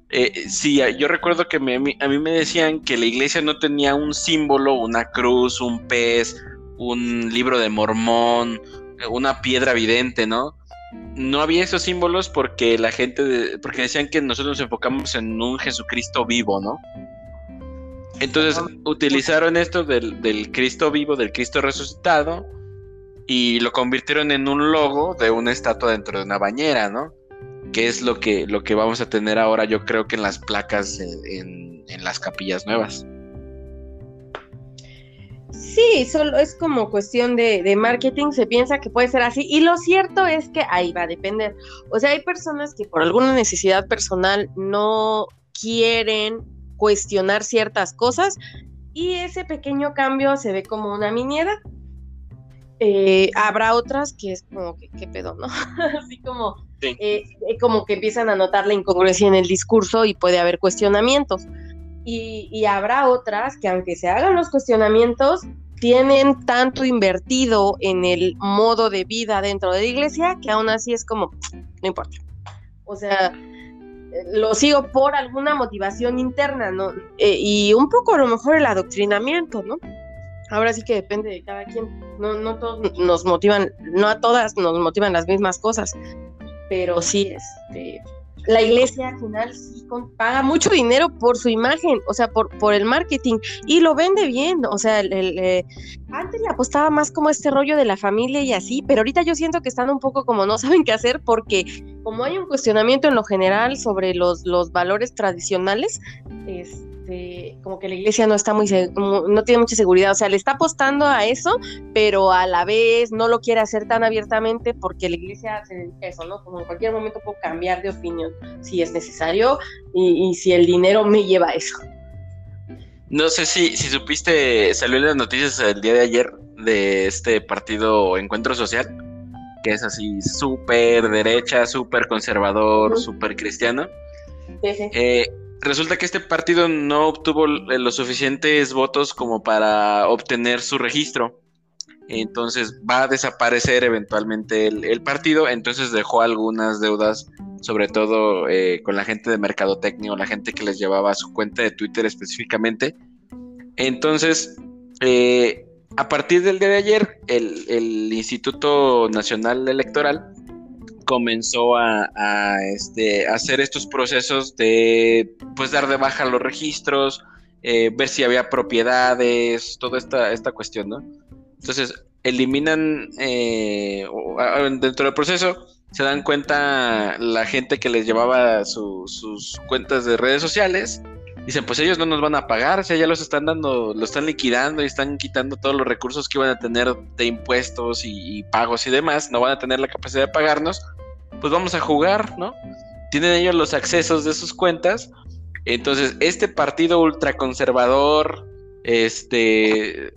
eh, yo recuerdo que a mí me decían que la iglesia no tenía un símbolo, una cruz, un pez, un libro de mormón, una piedra vidente, ¿no? No había esos símbolos porque la gente, porque decían que nosotros nos enfocamos en un Jesucristo vivo, ¿no? Entonces utilizaron esto del, del Cristo vivo, del Cristo resucitado, y lo convirtieron en un logo de una estatua dentro de una bañera, ¿no? que es lo que, lo que vamos a tener ahora, yo creo que en las placas en, las capillas nuevas. Sí, solo es como cuestión de, de, marketing, se piensa que puede ser así y lo cierto es que ahí va a depender. O sea, hay personas que por alguna necesidad personal no quieren cuestionar ciertas cosas y ese pequeño cambio se ve como una miniera. Eh, habrá otras que es como que, ¿qué pedo, no? *laughs* Así como, eh, como que empiezan a notar la incongruencia en el discurso y puede haber cuestionamientos. Y, habrá otras que aunque se hagan los cuestionamientos, tienen tanto invertido en el modo de vida dentro de la iglesia que aún así es como, no importa. O sea, lo sigo por alguna motivación interna, ¿no? Eh, y un poco a lo mejor el adoctrinamiento, ¿no? Ahora sí que depende de cada quien. No, no todos nos motivan, no a todas nos motivan las mismas cosas, pero sí, este, la iglesia al final sí paga mucho dinero por su imagen, o sea, por, por el marketing, y lo vende bien, o sea, el, eh, antes le apostaba más como este rollo de la familia y así, pero ahorita yo siento que están un poco como no *laughs* saben qué hacer porque como hay un cuestionamiento en lo general sobre los, los valores tradicionales, este como que la iglesia no está muy, no tiene mucha seguridad, o sea, le está apostando a eso, pero a la vez no lo quiere hacer tan abiertamente porque la iglesia hace eso, ¿no? Como en cualquier momento puedo cambiar de opinión si es necesario y, si el dinero me lleva a eso. No sé si, si supiste, salió en las noticias el día de ayer de este partido Encuentro Social, que es así súper derecha, súper conservador, súper cristiano. Sí, sí. Eh, resulta que este partido no obtuvo los suficientes votos como para obtener su registro. Entonces va a desaparecer eventualmente el, partido. Entonces dejó algunas deudas, sobre todo eh, con la gente de Mercadotecnia la gente que les llevaba su cuenta de Twitter específicamente. Entonces, eh, a partir del día de ayer, el Instituto Nacional Electoral comenzó a, este, hacer estos procesos de pues dar de baja los registros, eh, ver si había propiedades, toda esta, esta cuestión, ¿no? Entonces, eliminan eh, dentro del proceso, se dan cuenta la gente que les llevaba sus cuentas de redes sociales, dicen, pues ellos no nos van a pagar, o sea, ya los están dando, lo están liquidando y están quitando todos los recursos que iban a tener de impuestos y, pagos y demás, no van a tener la capacidad de pagarnos, pues vamos a jugar, ¿no? Tienen ellos los accesos de sus cuentas. Entonces, este partido ultraconservador, este,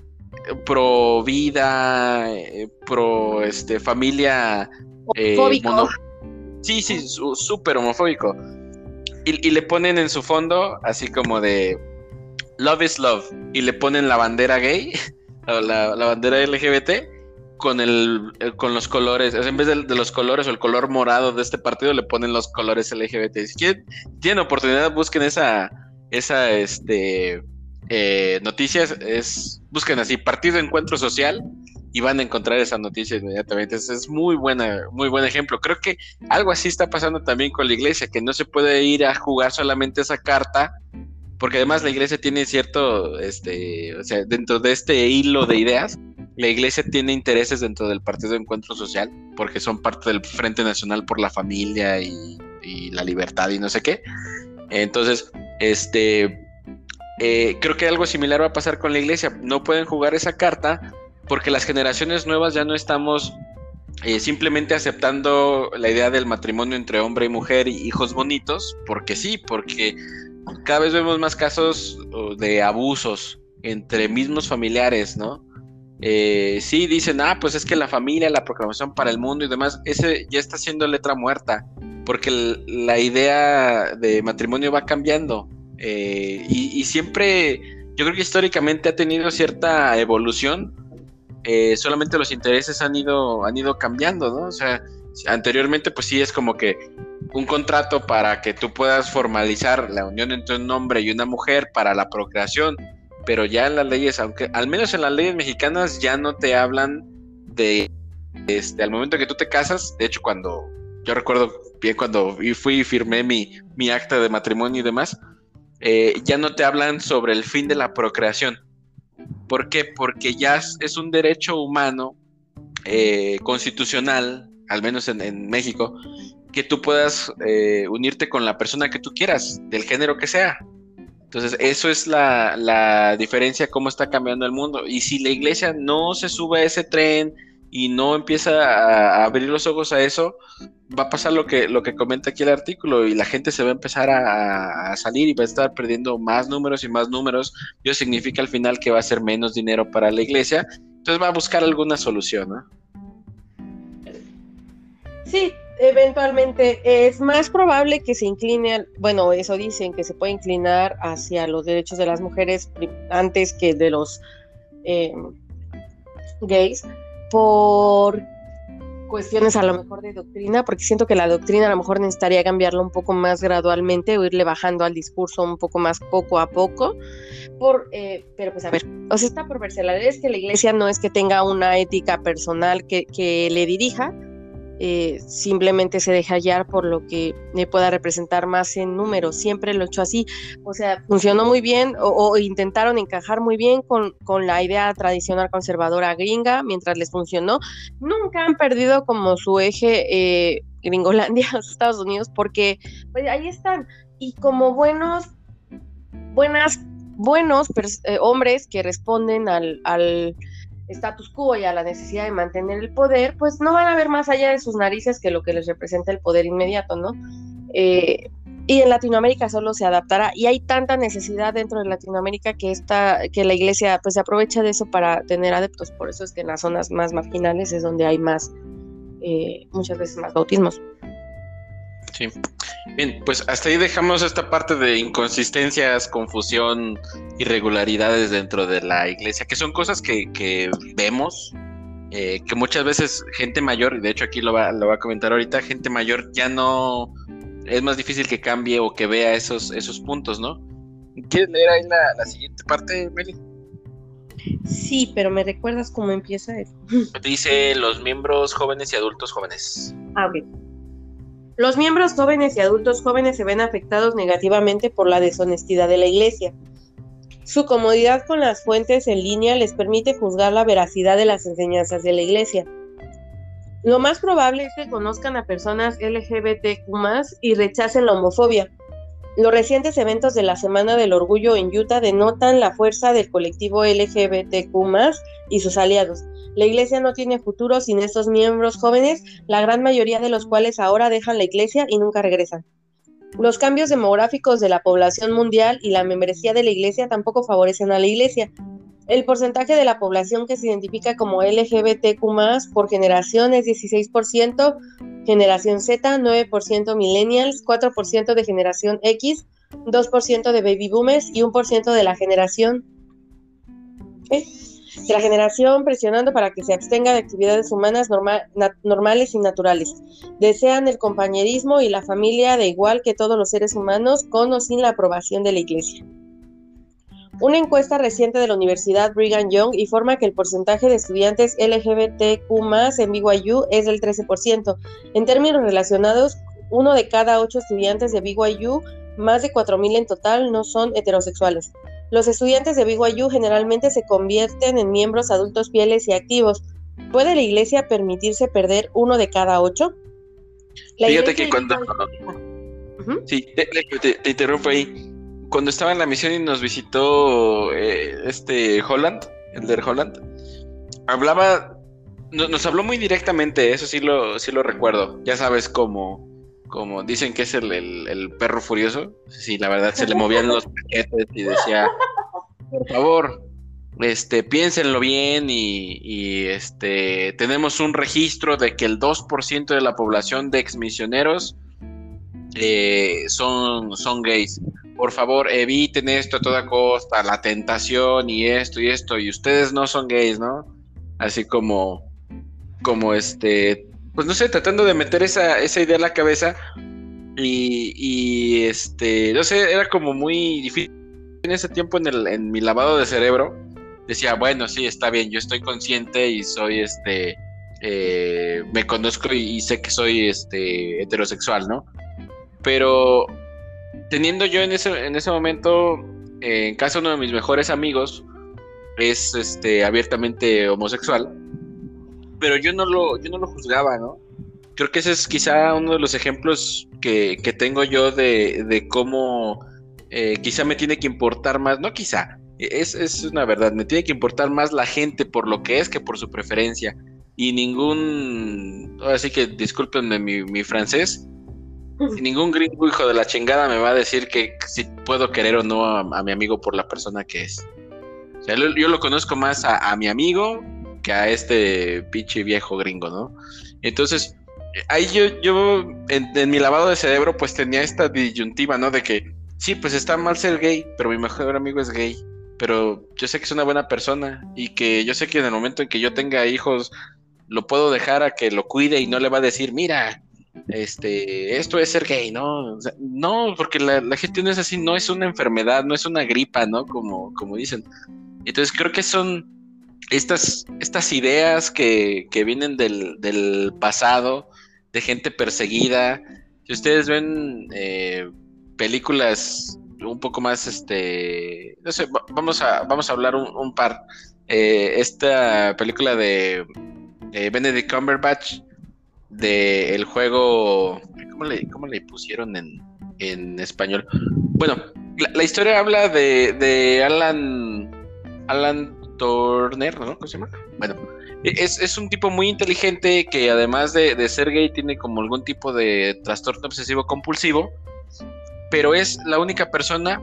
pro vida, eh, pro este, familia. Eh, sí, sí, súper homofóbico. Y, le ponen en su fondo así como de Love is Love. Y le ponen la bandera gay, *laughs* la, la bandera LGBT con el, con los colores, en vez de, los colores o el color morado de este partido le ponen los colores LGBT. Si tienen oportunidad, busquen esa, esa este, eh, es, busquen así, Partido Encuentro Social y van a encontrar esa noticia inmediatamente. es muy buena, muy buen ejemplo. Creo que algo así está pasando también con la iglesia, que no se puede ir a jugar solamente esa carta, porque además la iglesia tiene cierto, este, o sea, dentro de este hilo de ideas, la iglesia tiene intereses dentro del Partido de Encuentro Social, porque son parte del Frente Nacional por la Familia y, la Libertad y no sé qué. Entonces, este, eh, creo que algo similar va a pasar con la iglesia. No pueden jugar esa carta porque las generaciones nuevas ya no estamos eh, simplemente aceptando la idea del matrimonio entre hombre y mujer y hijos bonitos, porque sí, porque cada vez vemos más casos de abusos entre mismos familiares, ¿no? Eh, sí dicen, ah, pues es que la familia, la proclamación para el mundo y demás, ese ya está siendo letra muerta, porque la idea de matrimonio va cambiando. Eh, y, siempre, yo creo que históricamente ha tenido cierta evolución, eh, solamente los intereses han ido, han ido cambiando, ¿no? O sea, anteriormente pues sí es como que un contrato para que tú puedas formalizar la unión entre un hombre y una mujer para la procreación pero ya en las leyes, aunque al menos en las leyes mexicanas ya no te hablan de, este, al momento que tú te casas, de hecho cuando, yo recuerdo bien cuando fui y firmé mi, mi acta de matrimonio y demás, eh, ya no te hablan sobre el fin de la procreación. ¿Por qué? Porque ya es un derecho humano eh, constitucional, al menos en, México, que tú puedas eh, unirte con la persona que tú quieras, del género que sea. Entonces, eso es la, diferencia, cómo está cambiando el mundo. Y si la iglesia no se sube a ese tren y no empieza a, abrir los ojos a eso, va a pasar lo que, lo que comenta aquí el artículo y la gente se va a empezar a, salir y va a estar perdiendo más números y más números. Eso significa al final que va a ser menos dinero para la iglesia. Entonces va a buscar alguna solución, ¿no? Sí, eventualmente es más probable que se incline, bueno, eso dicen, que se puede inclinar hacia los derechos de las mujeres antes que de los eh, gays por cuestiones a lo mejor de doctrina, porque siento que la doctrina a lo mejor necesitaría cambiarlo un poco más gradualmente o irle bajando al discurso un poco más poco a poco. Por, eh, pero pues a ver, o sea, está por verse. La verdad es que la iglesia no es que tenga una ética personal que, que le dirija, eh, simplemente se deja hallar por lo que me pueda representar más en números. Siempre lo he hecho así. O sea, funcionó muy bien o, intentaron encajar muy bien con, con, la idea tradicional conservadora gringa mientras les funcionó. Nunca han perdido como su eje eh, Gringolandia, *laughs* Estados Unidos, porque pues, ahí están. Y como buenos, buenas, buenos eh, hombres que responden al, al status quo y a la necesidad de mantener el poder, pues no van a ver más allá de sus narices que lo que les representa el poder inmediato, ¿no? Eh, y en Latinoamérica solo se adaptará y hay tanta necesidad dentro de Latinoamérica que esta, que la iglesia pues se aprovecha de eso para tener adeptos, por eso es que en las zonas más marginales es donde hay más, eh, muchas veces más bautismos. Sí. Bien, pues hasta ahí dejamos esta parte de inconsistencias, confusión, irregularidades dentro de la iglesia, que son cosas que, vemos, eh, que muchas veces gente mayor, y de hecho aquí lo va, lo va a comentar ahorita, gente mayor ya no es más difícil que cambie o que vea esos, esos puntos, ¿no? ¿Quieres leer ahí la, siguiente parte, Meli? Sí, pero me recuerdas cómo empieza eso. Dice los miembros jóvenes y adultos jóvenes. Ah, ok. Los miembros jóvenes y adultos jóvenes se ven afectados negativamente por la deshonestidad de la Iglesia. Su comodidad con las fuentes en línea les permite juzgar la veracidad de las enseñanzas de la Iglesia. Lo más probable es que conozcan a personas LGBTQ y rechacen la homofobia. Los recientes eventos de la Semana del Orgullo en Utah denotan la fuerza del colectivo LGBTQ y sus aliados, la iglesia no tiene futuro sin estos miembros jóvenes, la gran mayoría de los cuales ahora dejan la iglesia y nunca regresan. Los cambios demográficos de la población mundial y la membresía de la iglesia tampoco favorecen a la iglesia. El porcentaje de la población que se identifica como LGBTQ por generación es 16%, generación Z 9%, millennials 4% de generación X, 2% de baby boomers y 1% de la generación de la generación presionando para que se abstenga de actividades humanas normales y naturales. Desean el compañerismo y la familia de igual que todos los seres humanos, con o sin la aprobación de la Iglesia. Una encuesta reciente de la Universidad Brigham Young informa que el porcentaje de estudiantes LGBTQ en BYU es del 13%. En términos relacionados, uno de cada ocho estudiantes de BYU, más de 4.000 en total, no son heterosexuales. Los estudiantes de BYU generalmente se convierten en miembros adultos fieles y activos. ¿Puede la iglesia permitirse perder uno de cada ocho? Fíjate que cuando... Sí, te, interrumpo ahí. Cuando estaba en la misión y nos visitó eh, este Holland, el de Holland, hablaba, nos habló muy directamente, eso sí lo, sí lo recuerdo. Ya sabes cómo como dicen que es el, perro furioso, sí, la verdad se le movían los paquetes y decía, por favor, este, piénsenlo bien y, este, tenemos un registro de que el 2% de la población de exmisioneros eh, son, son gays. Por favor, eviten esto a toda costa, la tentación y esto y esto, y ustedes no son gays, ¿no? Así como, como este, pues no sé, tratando de meter esa, esa idea en la cabeza y, este, no sé, era como muy difícil en ese tiempo en, el, en mi lavado de cerebro. Decía, bueno, sí, está bien, yo estoy consciente y soy este, eh, me conozco y, sé que soy este heterosexual, ¿no? Pero teniendo yo en ese, en ese momento, en casa uno de mis mejores amigos es este abiertamente homosexual pero yo no lo, yo no lo juzgaba, ¿no? Creo que ese es quizá uno de los ejemplos que, tengo yo de, cómo eh, quizá me tiene que importar más, no quizá, es, es una verdad, me tiene que importar más la gente por lo que es que por su preferencia. Y ningún, así que discúlpenme mi, mi francés, ningún gringo hijo de la chingada me va a decir que si puedo querer o no a, mi amigo por la persona que es. O sea, yo lo conozco más a, a mi amigo que a este pinche viejo gringo, ¿no? Entonces, ahí yo, yo en, mi lavado de cerebro, pues tenía esta disyuntiva, ¿no? De que, sí, pues está mal ser gay, pero mi mejor amigo es gay. pero yo sé que es una buena persona y que yo sé que en el momento en que yo tenga hijos, lo puedo dejar a que lo cuide y no le va a decir, mira, este, esto es ser gay, ¿no? no, porque la, gente no es así, no es una enfermedad, no es una gripa, ¿no? Como, como dicen. Entonces creo que son estas, estas ideas que, que vienen del, del, pasado, de gente perseguida. Si ustedes ven eh, películas un poco más, este, no sé, vamos a, vamos a hablar un, par. Eh, esta película de Benedict Cumberbatch, del el juego, ¿cómo le, cómo le pusieron en, en español? Bueno, la, historia habla de, de Alan, Alan ¿no? ¿Cómo se llama? Bueno, es, es, un tipo muy inteligente que además de, de, ser gay tiene como algún tipo de trastorno obsesivo compulsivo, pero es la única persona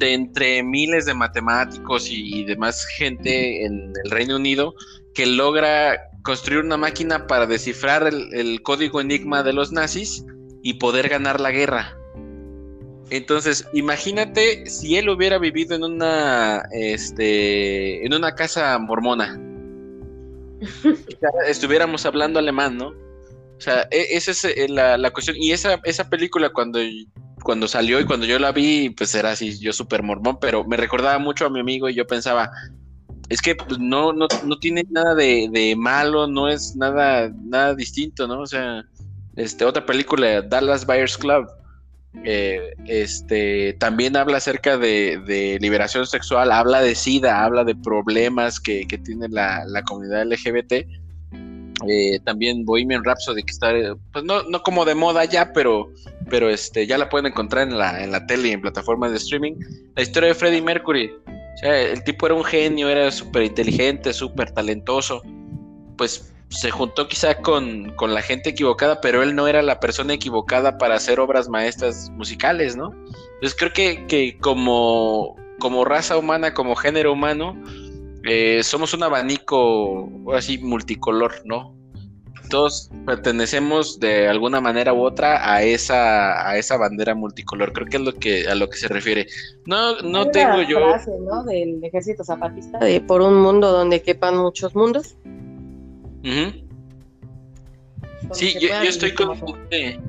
de entre miles de matemáticos y, demás gente en el Reino Unido que logra construir una máquina para descifrar el, código enigma de los nazis y poder ganar la guerra. Entonces, imagínate si él hubiera vivido en una, este, en una casa mormona. *laughs* Estuviéramos hablando alemán, ¿no? O sea, e, esa es eh, la, la, cuestión. Y esa, esa película cuando, cuando salió y cuando yo la vi, pues era así, yo súper mormón, pero me recordaba mucho a mi amigo y yo pensaba, es que pues, no, no, no tiene nada de, malo, no es nada, nada distinto, ¿no? O sea, este, otra película, Dallas Buyers Club, eh, este, también habla acerca de, liberación sexual, habla de SIDA, habla de problemas que, tiene la, comunidad LGBT. Eh, también Bohemian Rhapsody, que está, pues no, no como de moda ya, pero, pero este, ya la pueden encontrar en la, en la tele y en plataformas de streaming. La historia de Freddie Mercury, el tipo era un genio, era súper inteligente, súper talentoso. Pues se juntó quizá con, la gente equivocada, pero él no era la persona equivocada para hacer obras maestras musicales, ¿no? Entonces creo que, que como, como raza humana, como género humano, eh, somos un abanico así multicolor, ¿no? todos pertenecemos de alguna manera u otra a esa a esa bandera multicolor. Creo que es lo que a lo que se refiere. No no tengo yo frase, ¿no? del ejército zapatista de por un mundo donde quepan muchos mundos. Sí, yo, estoy consciente.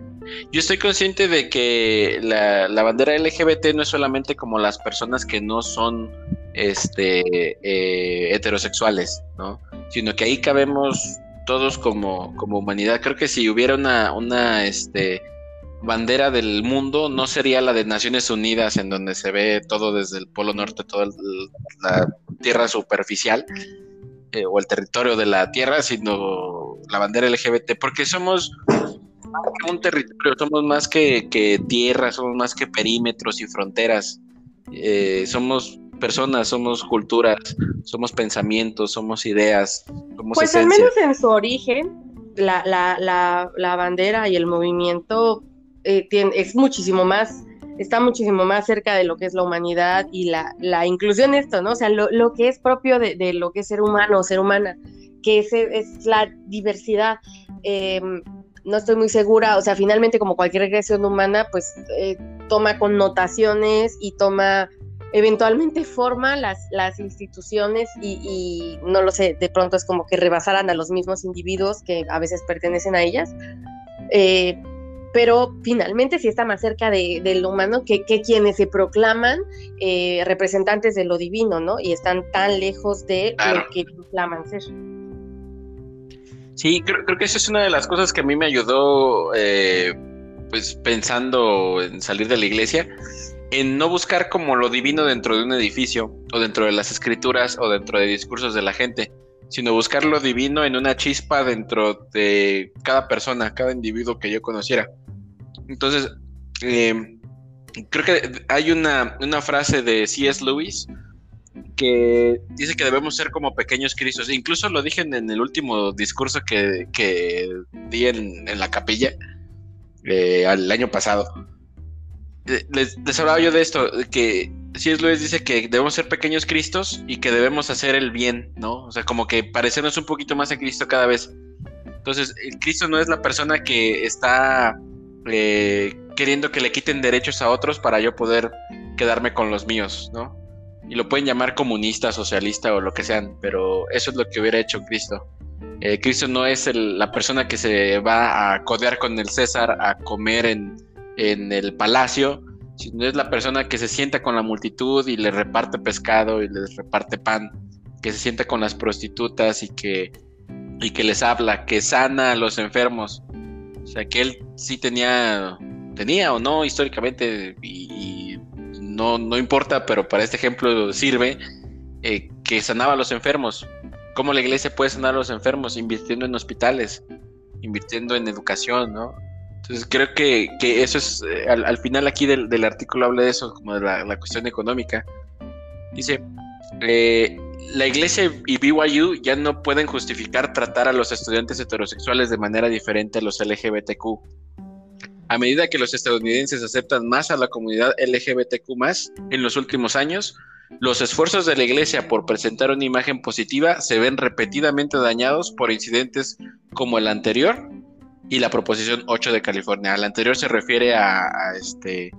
Yo estoy consciente de que la, la, bandera LGBT no es solamente como las personas que no son este eh, heterosexuales, ¿no? Sino que ahí cabemos todos como, como humanidad. Creo que si hubiera una, una este, bandera del mundo, no sería la de Naciones Unidas, en donde se ve todo desde el Polo Norte, toda la tierra superficial eh, o el territorio de la Tierra, sino la bandera LGBT, porque somos un territorio, somos más que, que tierra, somos más que perímetros y fronteras. Eh, somos personas, somos culturas, somos pensamientos, somos ideas. Somos pues al menos en su origen, la, la, la, la bandera y el movimiento eh, tiene, es muchísimo más, está muchísimo más cerca de lo que es la humanidad y la, la inclusión esto, ¿no? O sea, lo, lo que es propio de, de, lo que es ser humano, ser humana, que es, es la diversidad. Em, no estoy muy segura, o sea, finalmente como cualquier regresión humana, pues eh, toma connotaciones y toma eventualmente forma las, las instituciones y, no lo sé, de pronto es como que rebasaran a los mismos individuos que a veces pertenecen a ellas. Eh, pero finalmente sí está más cerca de, lo humano que, quienes se proclaman eh, representantes de lo divino, ¿no? Y están tan lejos de lo que proclaman ser. Sí, creo, que esa es una de las cosas que a mí me ayudó, eh, pues pensando en salir de la iglesia, en no buscar como lo divino dentro de un edificio o dentro de las escrituras o dentro de discursos de la gente, sino buscar lo divino en una chispa dentro de cada persona, cada individuo que yo conociera. Entonces, em, creo que hay una, frase de C.S. Lewis que dice que debemos ser como pequeños cristos. Incluso lo dije en, el último discurso que, di en, la capilla eh, el año pasado les, les, hablaba yo de esto, que es Luis dice que debemos ser pequeños Cristos y que debemos hacer el bien, ¿no? O sea, como que parecernos un poquito más a Cristo cada vez. Entonces, el Cristo no es la persona que está eh, queriendo que le quiten derechos a otros para yo poder quedarme con los míos, ¿no? y lo pueden llamar comunista, socialista o lo que sean, pero eso es lo que hubiera hecho Cristo. Eh, Cristo no es la persona que se va a codear con el César a comer en, en el palacio, sino es la persona que se sienta con la multitud y le reparte pescado y les reparte pan, que se sienta con las prostitutas y que, y que les habla, que sana a los enfermos. O sea, que él sí tenía, tenía o no históricamente, y, no, no, importa, pero para este ejemplo sirve, eh, que sanaba a los enfermos. ¿Cómo la iglesia puede sanar a los enfermos? Invirtiendo en hospitales, invirtiendo en educación, ¿no? Creo que, eso es, eh, al, final aquí del, artículo habla de eso, como de la, cuestión económica. Dice, eh, la iglesia y BYU ya no pueden justificar tratar a los estudiantes heterosexuales de manera diferente a los LGBTQ. A medida que los estadounidenses aceptan más a la comunidad LGBTQ en los últimos años, los esfuerzos de la iglesia por presentar una imagen positiva se ven repetidamente dañados por incidentes como el anterior y la proposición 8 de California. Al anterior se refiere a, este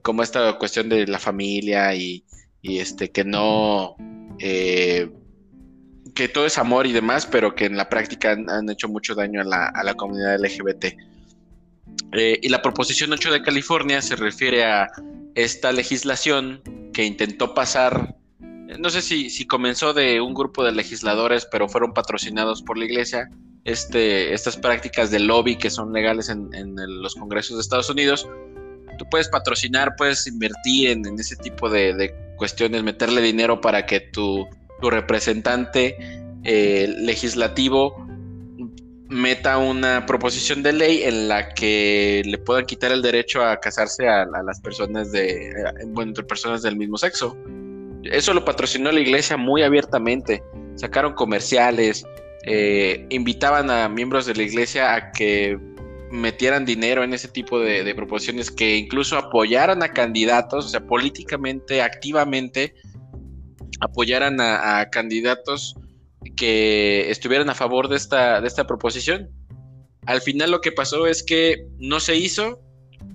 como esta cuestión de la familia y, este que no eh, que todo es amor y demás, pero que en la práctica han, hecho mucho daño a la, a la comunidad LGBT. Eh, y la proposición 8 de California se refiere a esta legislación que intentó pasar, no sé si, si comenzó de un grupo de legisladores, pero fueron patrocinados por la iglesia, este, estas prácticas de lobby que son legales en, los congresos de Estados Unidos, tú puedes patrocinar, puedes invertir en, ese tipo de, cuestiones, meterle dinero para que tu, representante eh, legislativo meta una proposición de ley en la que le puedan quitar el derecho a casarse a, las personas de, eh, bueno, entre personas del mismo sexo. Eso lo patrocinó la iglesia muy abiertamente. Sacaron comerciales, eh, invitaban a miembros de la iglesia a que metieran dinero en ese tipo de, proposiciones, que incluso apoyaran a candidatos, o sea, políticamente, activamente, apoyaran a, candidatos que estuvieran a favor de esta, de esta proposición. Al final lo que pasó es que no se hizo,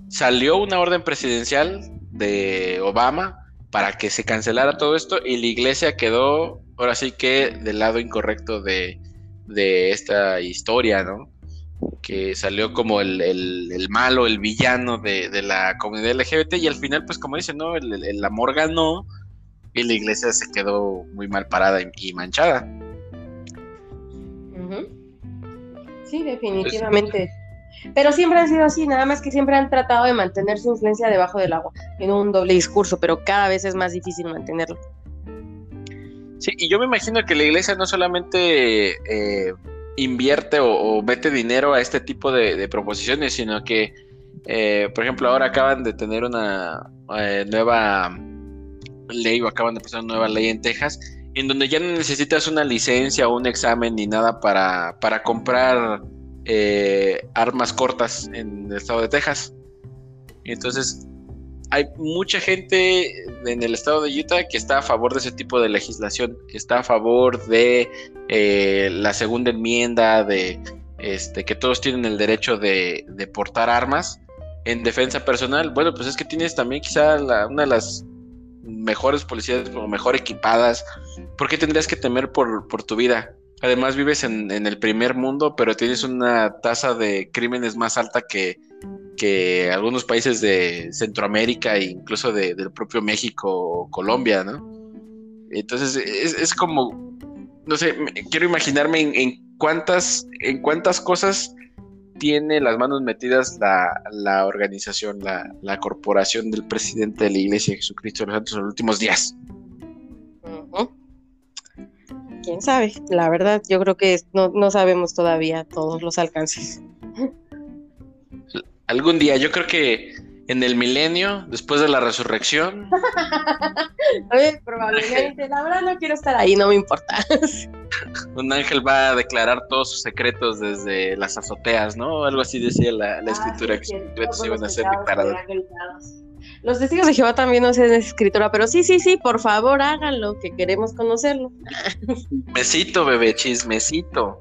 salió una orden presidencial de Obama para que se cancelara todo esto y la iglesia quedó ahora sí que del lado incorrecto de, de esta historia, ¿no? Que salió como el, el, malo, el villano de, de, la comunidad LGBT y al final, pues como dicen, ¿no? El, el, amor ganó y la iglesia se quedó muy mal parada y, manchada. Sí, definitivamente. pero siempre ha sido así, nada más que siempre han tratado de mantener su influencia debajo del agua, en un doble discurso, pero cada vez es más difícil mantenerlo. Sí, y yo me imagino que la iglesia no solamente eh, invierte o, mete dinero a este tipo de, proposiciones, sino que, eh, por ejemplo, ahora acaban de tener una eh, nueva ley o acaban de pasar una nueva ley en Texas, en donde ya no necesitas una licencia o un examen ni nada para, para comprar armas cortas en el estado de Texas. Entonces hay mucha gente en el estado de Utah que está a favor de ese tipo de legislación, que está a favor de eh, la segunda enmienda, de este, que todos tienen el derecho de, portar armas en defensa personal. Bueno, pues es que tienes también quizá una de las mejores policías o mejor equipadas. ¿Por qué tendrías que temer por, tu vida? Además vives en, el primer mundo, pero tienes una tasa de crímenes más alta que, que algunos países de Centroamérica e incluso de, del propio México o Colombia, ¿no? Entonces es, como, no sé, quiero imaginarme en, cuántas, en cuántas cosas tiene las manos metidas la, organización, la, corporación del presidente de la Iglesia de Jesucristo de los Santos en los últimos días. Quién sabe, la verdad, yo creo que no, no sabemos todavía todos los alcances. Algún día, yo creo que en el milenio, después de la resurrección. *laughs* Oye, probablemente, la verdad no quiero estar ahí, no me importa. *laughs* Un ángel va a declarar todos sus secretos desde las azoteas, ¿no? Algo así decía la, la ah, escritura, que sus secretos iban a ser declarados. Los testigos de Jehová también no de escritura, pero sí, sí, sí, por favor háganlo, que queremos conocerlo. *laughs* Mesito, bebé, chismecito.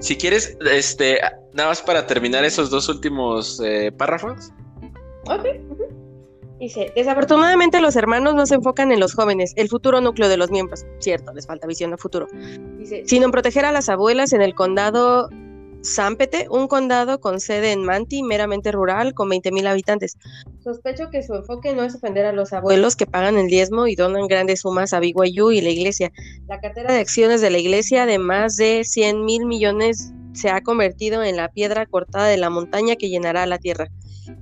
Si quieres, este, nada más para terminar esos dos últimos eh, párrafos. Ok. Dice, desafortunadamente los hermanos no se enfocan en los jóvenes, el futuro núcleo de los miembros. Cierto, les falta visión a futuro. Dice, sino en proteger a las abuelas en el condado Zampete, un condado con sede en Manti, meramente rural, con 20.000 habitantes. Sospecho que su enfoque no es ofender a los abuelos que pagan el diezmo y donan grandes sumas a BYU y la iglesia. La cartera de acciones de la iglesia de más de 100 mil millones se ha convertido en la piedra cortada de la montaña que llenará la tierra.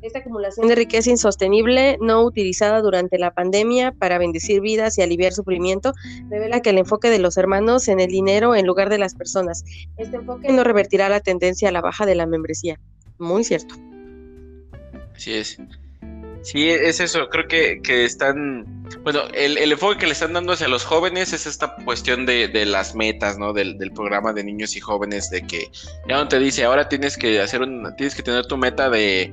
Esta acumulación de riqueza insostenible, no utilizada durante la pandemia para bendecir vidas y aliviar sufrimiento, revela que el enfoque de los hermanos en el dinero en lugar de las personas. Este enfoque no revertirá la tendencia a la baja de la membresía. Muy cierto. Así es. Sí, es eso. Creo que, que están. Bueno, el, el, enfoque que le están dando hacia los jóvenes es esta cuestión de, de las metas, ¿no? Del, del, programa de niños y jóvenes, de que ya no te dice, ahora tienes que hacer un. Tienes que tener tu meta de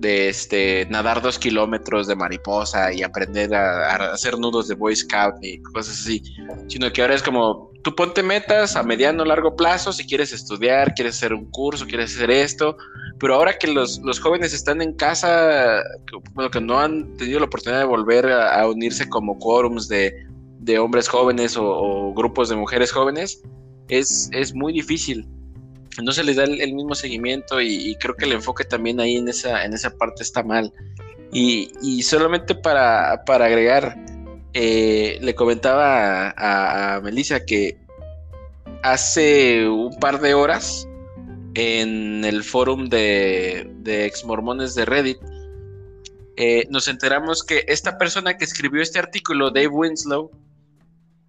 de este, nadar dos kilómetros de mariposa y aprender a, hacer nudos de Boy Scout y cosas así, sino que ahora es como, tú ponte metas a mediano o largo plazo, si quieres estudiar, quieres hacer un curso, quieres hacer esto, pero ahora que los, los jóvenes están en casa, bueno, que no han tenido la oportunidad de volver a, unirse como quórums de, de hombres jóvenes o, grupos de mujeres jóvenes, es, es muy difícil no se les da el, mismo seguimiento y, creo que el enfoque también ahí en esa, en esa parte está mal. Y, solamente para, agregar, eh, le comentaba a, Melissa que hace un par de horas en el foro de, de exmormones de Reddit, eh, nos enteramos que esta persona que escribió este artículo, Dave Winslow,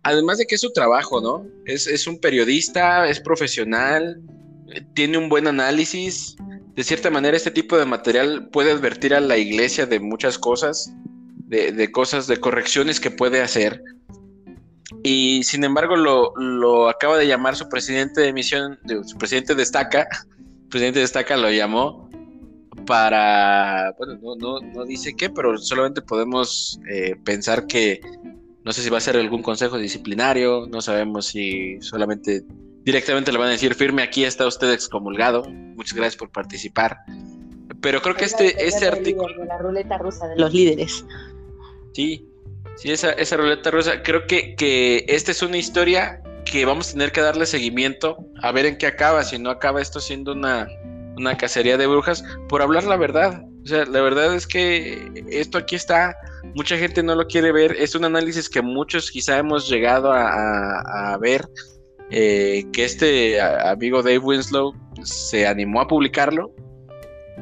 además de que es su trabajo, ¿no? Es un periodista, es profesional, tiene un buen análisis. De cierta manera, este tipo de material puede advertir a la iglesia de muchas cosas, de, cosas, de correcciones que puede hacer. Y sin embargo, lo, acaba de llamar su presidente de misión, su presidente destaca, *laughs* presidente destaca lo llamó para, bueno, no, dice qué, pero solamente podemos eh, pensar que no sé si va a ser algún consejo disciplinario, no sabemos si solamente directamente le van a decir, firme aquí está usted excomulgado, muchas gracias por participar. Pero creo que este, este artículo... la ruleta rusa de los líderes. Sí, sí, esa, esa ruleta rusa, creo que, que esta es una historia que vamos a tener que darle seguimiento a ver en qué acaba, si no acaba esto siendo una, una cacería de brujas, por hablar la verdad. O sea, la verdad es que esto aquí está, mucha gente no lo quiere ver, es un análisis que muchos quizá hemos llegado a, a ver, eh, que este amigo Dave Winslow se animó a publicarlo,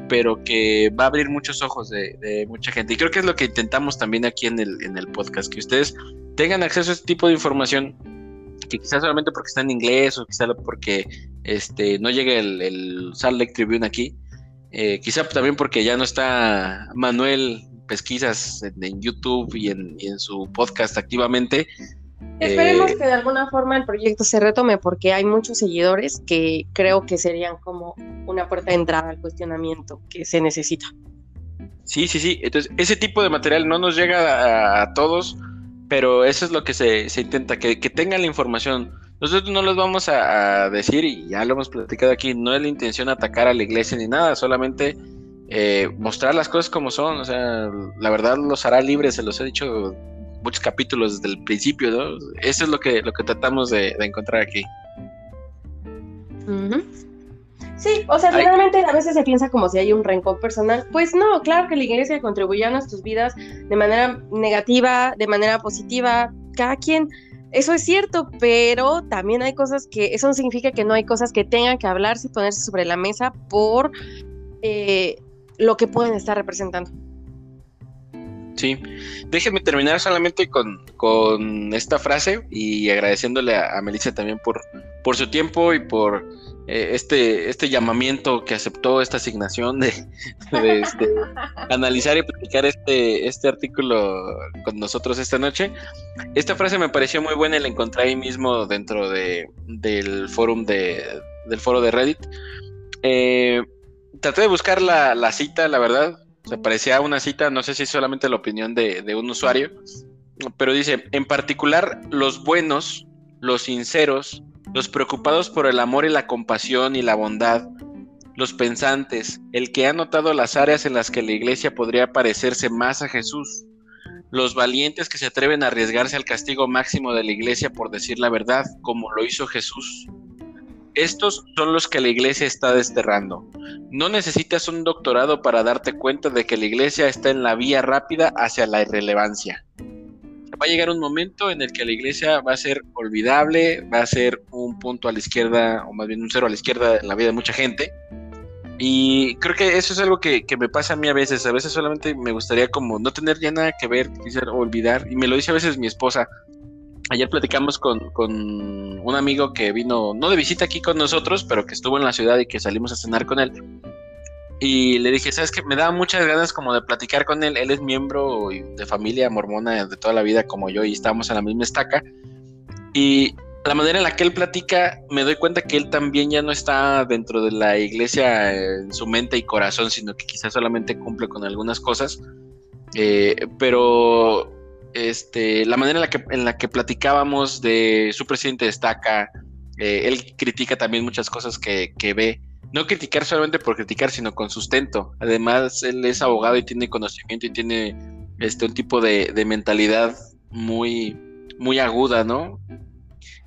pero que va a abrir muchos ojos de, mucha gente. Y creo que es lo que intentamos también aquí en el, en el podcast, que ustedes tengan acceso a este tipo de información, que quizás solamente porque está en inglés o quizás porque este, no llegue el, el Salt Lake Tribune aquí, eh, quizá también porque ya no está Manuel Pesquisas en, YouTube y en, y en, su podcast activamente, Esperemos eh, que de alguna forma el proyecto se retome porque hay muchos seguidores que creo que serían como una puerta de entrada al cuestionamiento que se necesita. Sí, sí, sí. Entonces, ese tipo de material no nos llega a, todos, pero eso es lo que se, intenta, que, tengan la información. Nosotros no les vamos a, decir, y ya lo hemos platicado aquí, no es la intención atacar a la iglesia ni nada, solamente eh, mostrar las cosas como son. O sea, la verdad los hará libres, se los he dicho muchos capítulos desde el principio, ¿no? Eso es lo que, lo que tratamos de, encontrar aquí. Sí, o sea, realmente a veces se piensa como si hay un rencor personal. Pues no, claro que la iglesia contribuye a nuestras vidas de manera negativa, de manera positiva, cada quien. Eso es cierto, pero también hay cosas que, eso no significa que no hay cosas que tengan que hablarse y ponerse sobre la mesa por eh, lo que pueden estar representando. Sí, déjenme terminar solamente con, esta frase y agradeciéndole a, Melissa también por, por su tiempo y por eh, este, este llamamiento que aceptó esta asignación de, este, *laughs* analizar y platicar este, este artículo con nosotros esta noche. Esta frase me pareció muy buena y la encontré ahí mismo dentro de, del, foro de, del foro de Reddit. Eh, traté de buscar la, la cita, la verdad, parecía una cita, no sé si es solamente la opinión de, un usuario, pero dice, en particular los buenos, los sinceros, los preocupados por el amor y la compasión y la bondad, los pensantes, el que ha notado las áreas en las que la iglesia podría parecerse más a Jesús, los valientes que se atreven a arriesgarse al castigo máximo de la iglesia por decir la verdad, como lo hizo Jesús. Estos son los que la iglesia está desterrando. No necesitas un doctorado para darte cuenta de que la iglesia está en la vía rápida hacia la irrelevancia. Va a llegar un momento en el que la iglesia va a ser olvidable, va a ser un punto a la izquierda, o más bien un cero a la izquierda en la vida de mucha gente, y creo que eso es algo que, me pasa a mí a veces. A veces solamente me gustaría como no tener ya nada que ver, quizás olvidar. Y me lo dice a veces mi esposa. Ayer platicamos con, un amigo que vino, no de visita aquí con nosotros, pero que estuvo en la ciudad y que salimos a cenar con él. Y le dije, ¿sabes qué? Me da muchas ganas como de platicar con él. Él es miembro de familia mormona de toda la vida como yo y estábamos en la misma estaca. Y la manera en la que él platica, me doy cuenta que él también ya no está dentro de la iglesia en su mente y corazón, sino que quizás solamente cumple con algunas cosas. Eh, pero este, la manera en la, que, en la que platicábamos de su presidente destaca, eh, él critica también muchas cosas que, ve. No criticar solamente por criticar, sino con sustento. Además, él es abogado y tiene conocimiento y tiene este, un tipo de, de mentalidad muy, muy aguda, ¿no?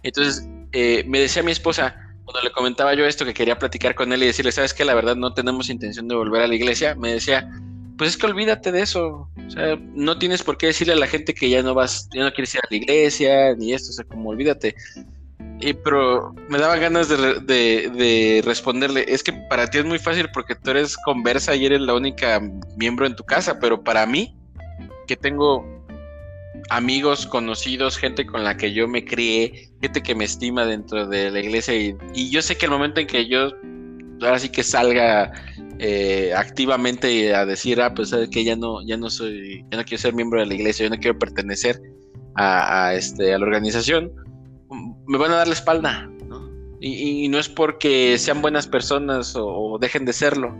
Entonces, eh, me decía mi esposa, cuando le comentaba yo esto, que quería platicar con él y decirle, sabes que la verdad no tenemos intención de volver a la iglesia, me decía, pues es que olvídate de eso. O sea, no tienes por qué decirle a la gente que ya no vas, ya no quieres ir a la iglesia, ni esto, o sea, como olvídate. Y, pero me daba ganas de, de, responderle, es que para ti es muy fácil porque tú eres conversa y eres la única miembro en tu casa, pero para mí, que tengo amigos, conocidos, gente con la que yo me crié, gente que me estima dentro de la iglesia y, yo sé que el momento en que yo ahora sí que salga eh, activamente a decir, ah, pues que ya no, ya no soy, ya no quiero ser miembro de la iglesia, yo no quiero pertenecer a, este, a la organización, me van a dar la espalda, Y, no es porque sean buenas personas o dejen de serlo,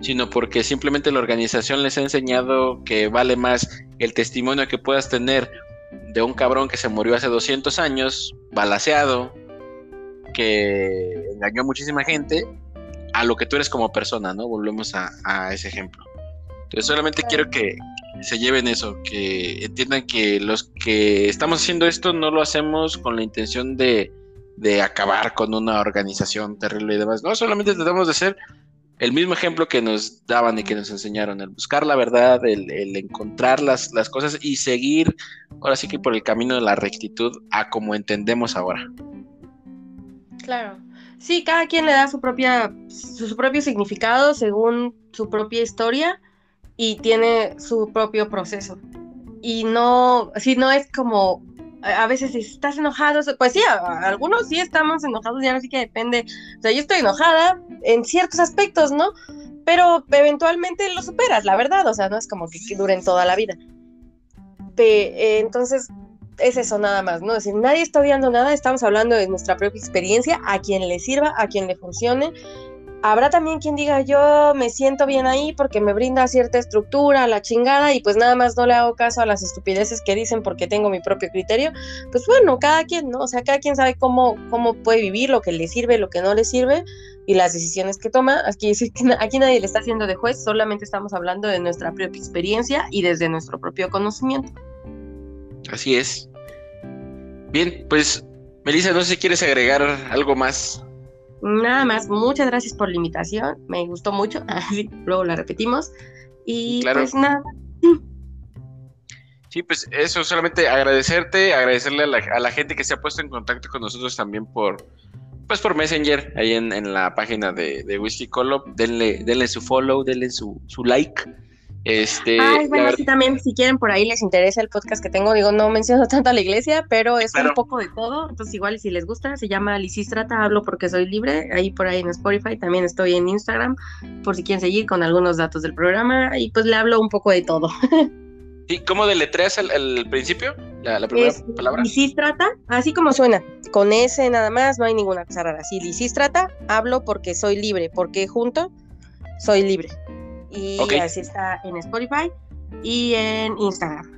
sino porque simplemente la organización les ha enseñado que vale más el testimonio que puedas tener de un cabrón que se murió hace 200 años, balaseado, que engañó a muchísima gente, a lo que tú eres como persona, ¿no? Volvemos a, ese ejemplo. Entonces solamente quiero que se lleven eso, que entiendan que los que estamos haciendo esto no lo hacemos con la intención de, de acabar con una organización terrible y demás. No, solamente tratamos de ser el mismo ejemplo que nos daban y que nos enseñaron, el buscar la verdad, el, encontrar las, las, cosas y seguir, ahora sí que por el camino de la rectitud a como entendemos ahora. Claro. Sí, cada quien le da su propia, su, propio significado según su propia historia y tiene su propio proceso. Y no, si no es como a veces estás enojado, pues sí, algunos sí estamos enojados, ya no sé qué depende, o sea, yo estoy enojada en ciertos aspectos, ¿no? Pero eventualmente lo superas, la verdad, o sea, no es como que, duren toda la vida. entonces, es eso nada más, ¿no? Es decir, nadie está odiando nada, estamos hablando de nuestra propia experiencia, a quien le sirva, a quien le funcione, Habrá también quien diga, yo me siento bien ahí porque me brinda cierta estructura, la chingada, y pues nada más no le hago caso a las estupideces que dicen porque tengo mi propio criterio. Pues bueno, cada quien, ¿no? O sea, cada quien sabe cómo, cómo puede vivir, lo que le sirve, lo que no le sirve, y las decisiones que toma. Aquí, *laughs* aquí nadie le está haciendo de juez, solamente estamos hablando de nuestra propia experiencia y desde nuestro propio conocimiento. Así es. Bien, pues, Melissa, no sé si quieres agregar algo más. Nada más, muchas gracias por la invitación, me gustó mucho, *laughs* así luego la repetimos y pues nada. Sí, pues eso, solamente agradecerte, agradecerle a la, gente que se ha puesto en contacto con nosotros también por, pues por Messenger, ahí en, la página de, de Whisky Colo, denle, denle su follow, denle su, su like este, Ay, bueno, sí, también, si quieren, por ahí les interesa el podcast que tengo. Digo, no menciono tanto a la iglesia, pero es un poco de todo. Entonces, igual, si les gusta, se llama Lisistrata, hablo porque soy libre. Ahí por ahí en Spotify, también estoy en Instagram, por si quieren seguir con algunos datos del programa. Y pues le hablo un poco de todo. *laughs* ¿Y cómo deletreas al, el principio? La, primera palabra. Lisistrata, así como suena, con S nada más, no hay ninguna cosa rara. Sí, Lisistrata, hablo porque soy libre, porque junto soy libre. Y así está en Spotify y en Instagram.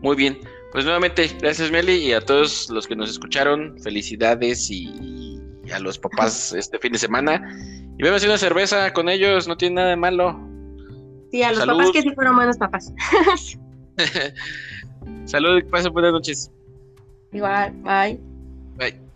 Muy bien. Pues nuevamente, gracias Meli y a todos los que nos escucharon, felicidades y, a los papás *laughs* este fin de semana. Y bebes una cerveza con ellos, no tiene nada de malo. Sí, a los papás que sí fueron buenos papás. *laughs* *laughs* Salud y pasen buenas noches. Igual, bye. Bye.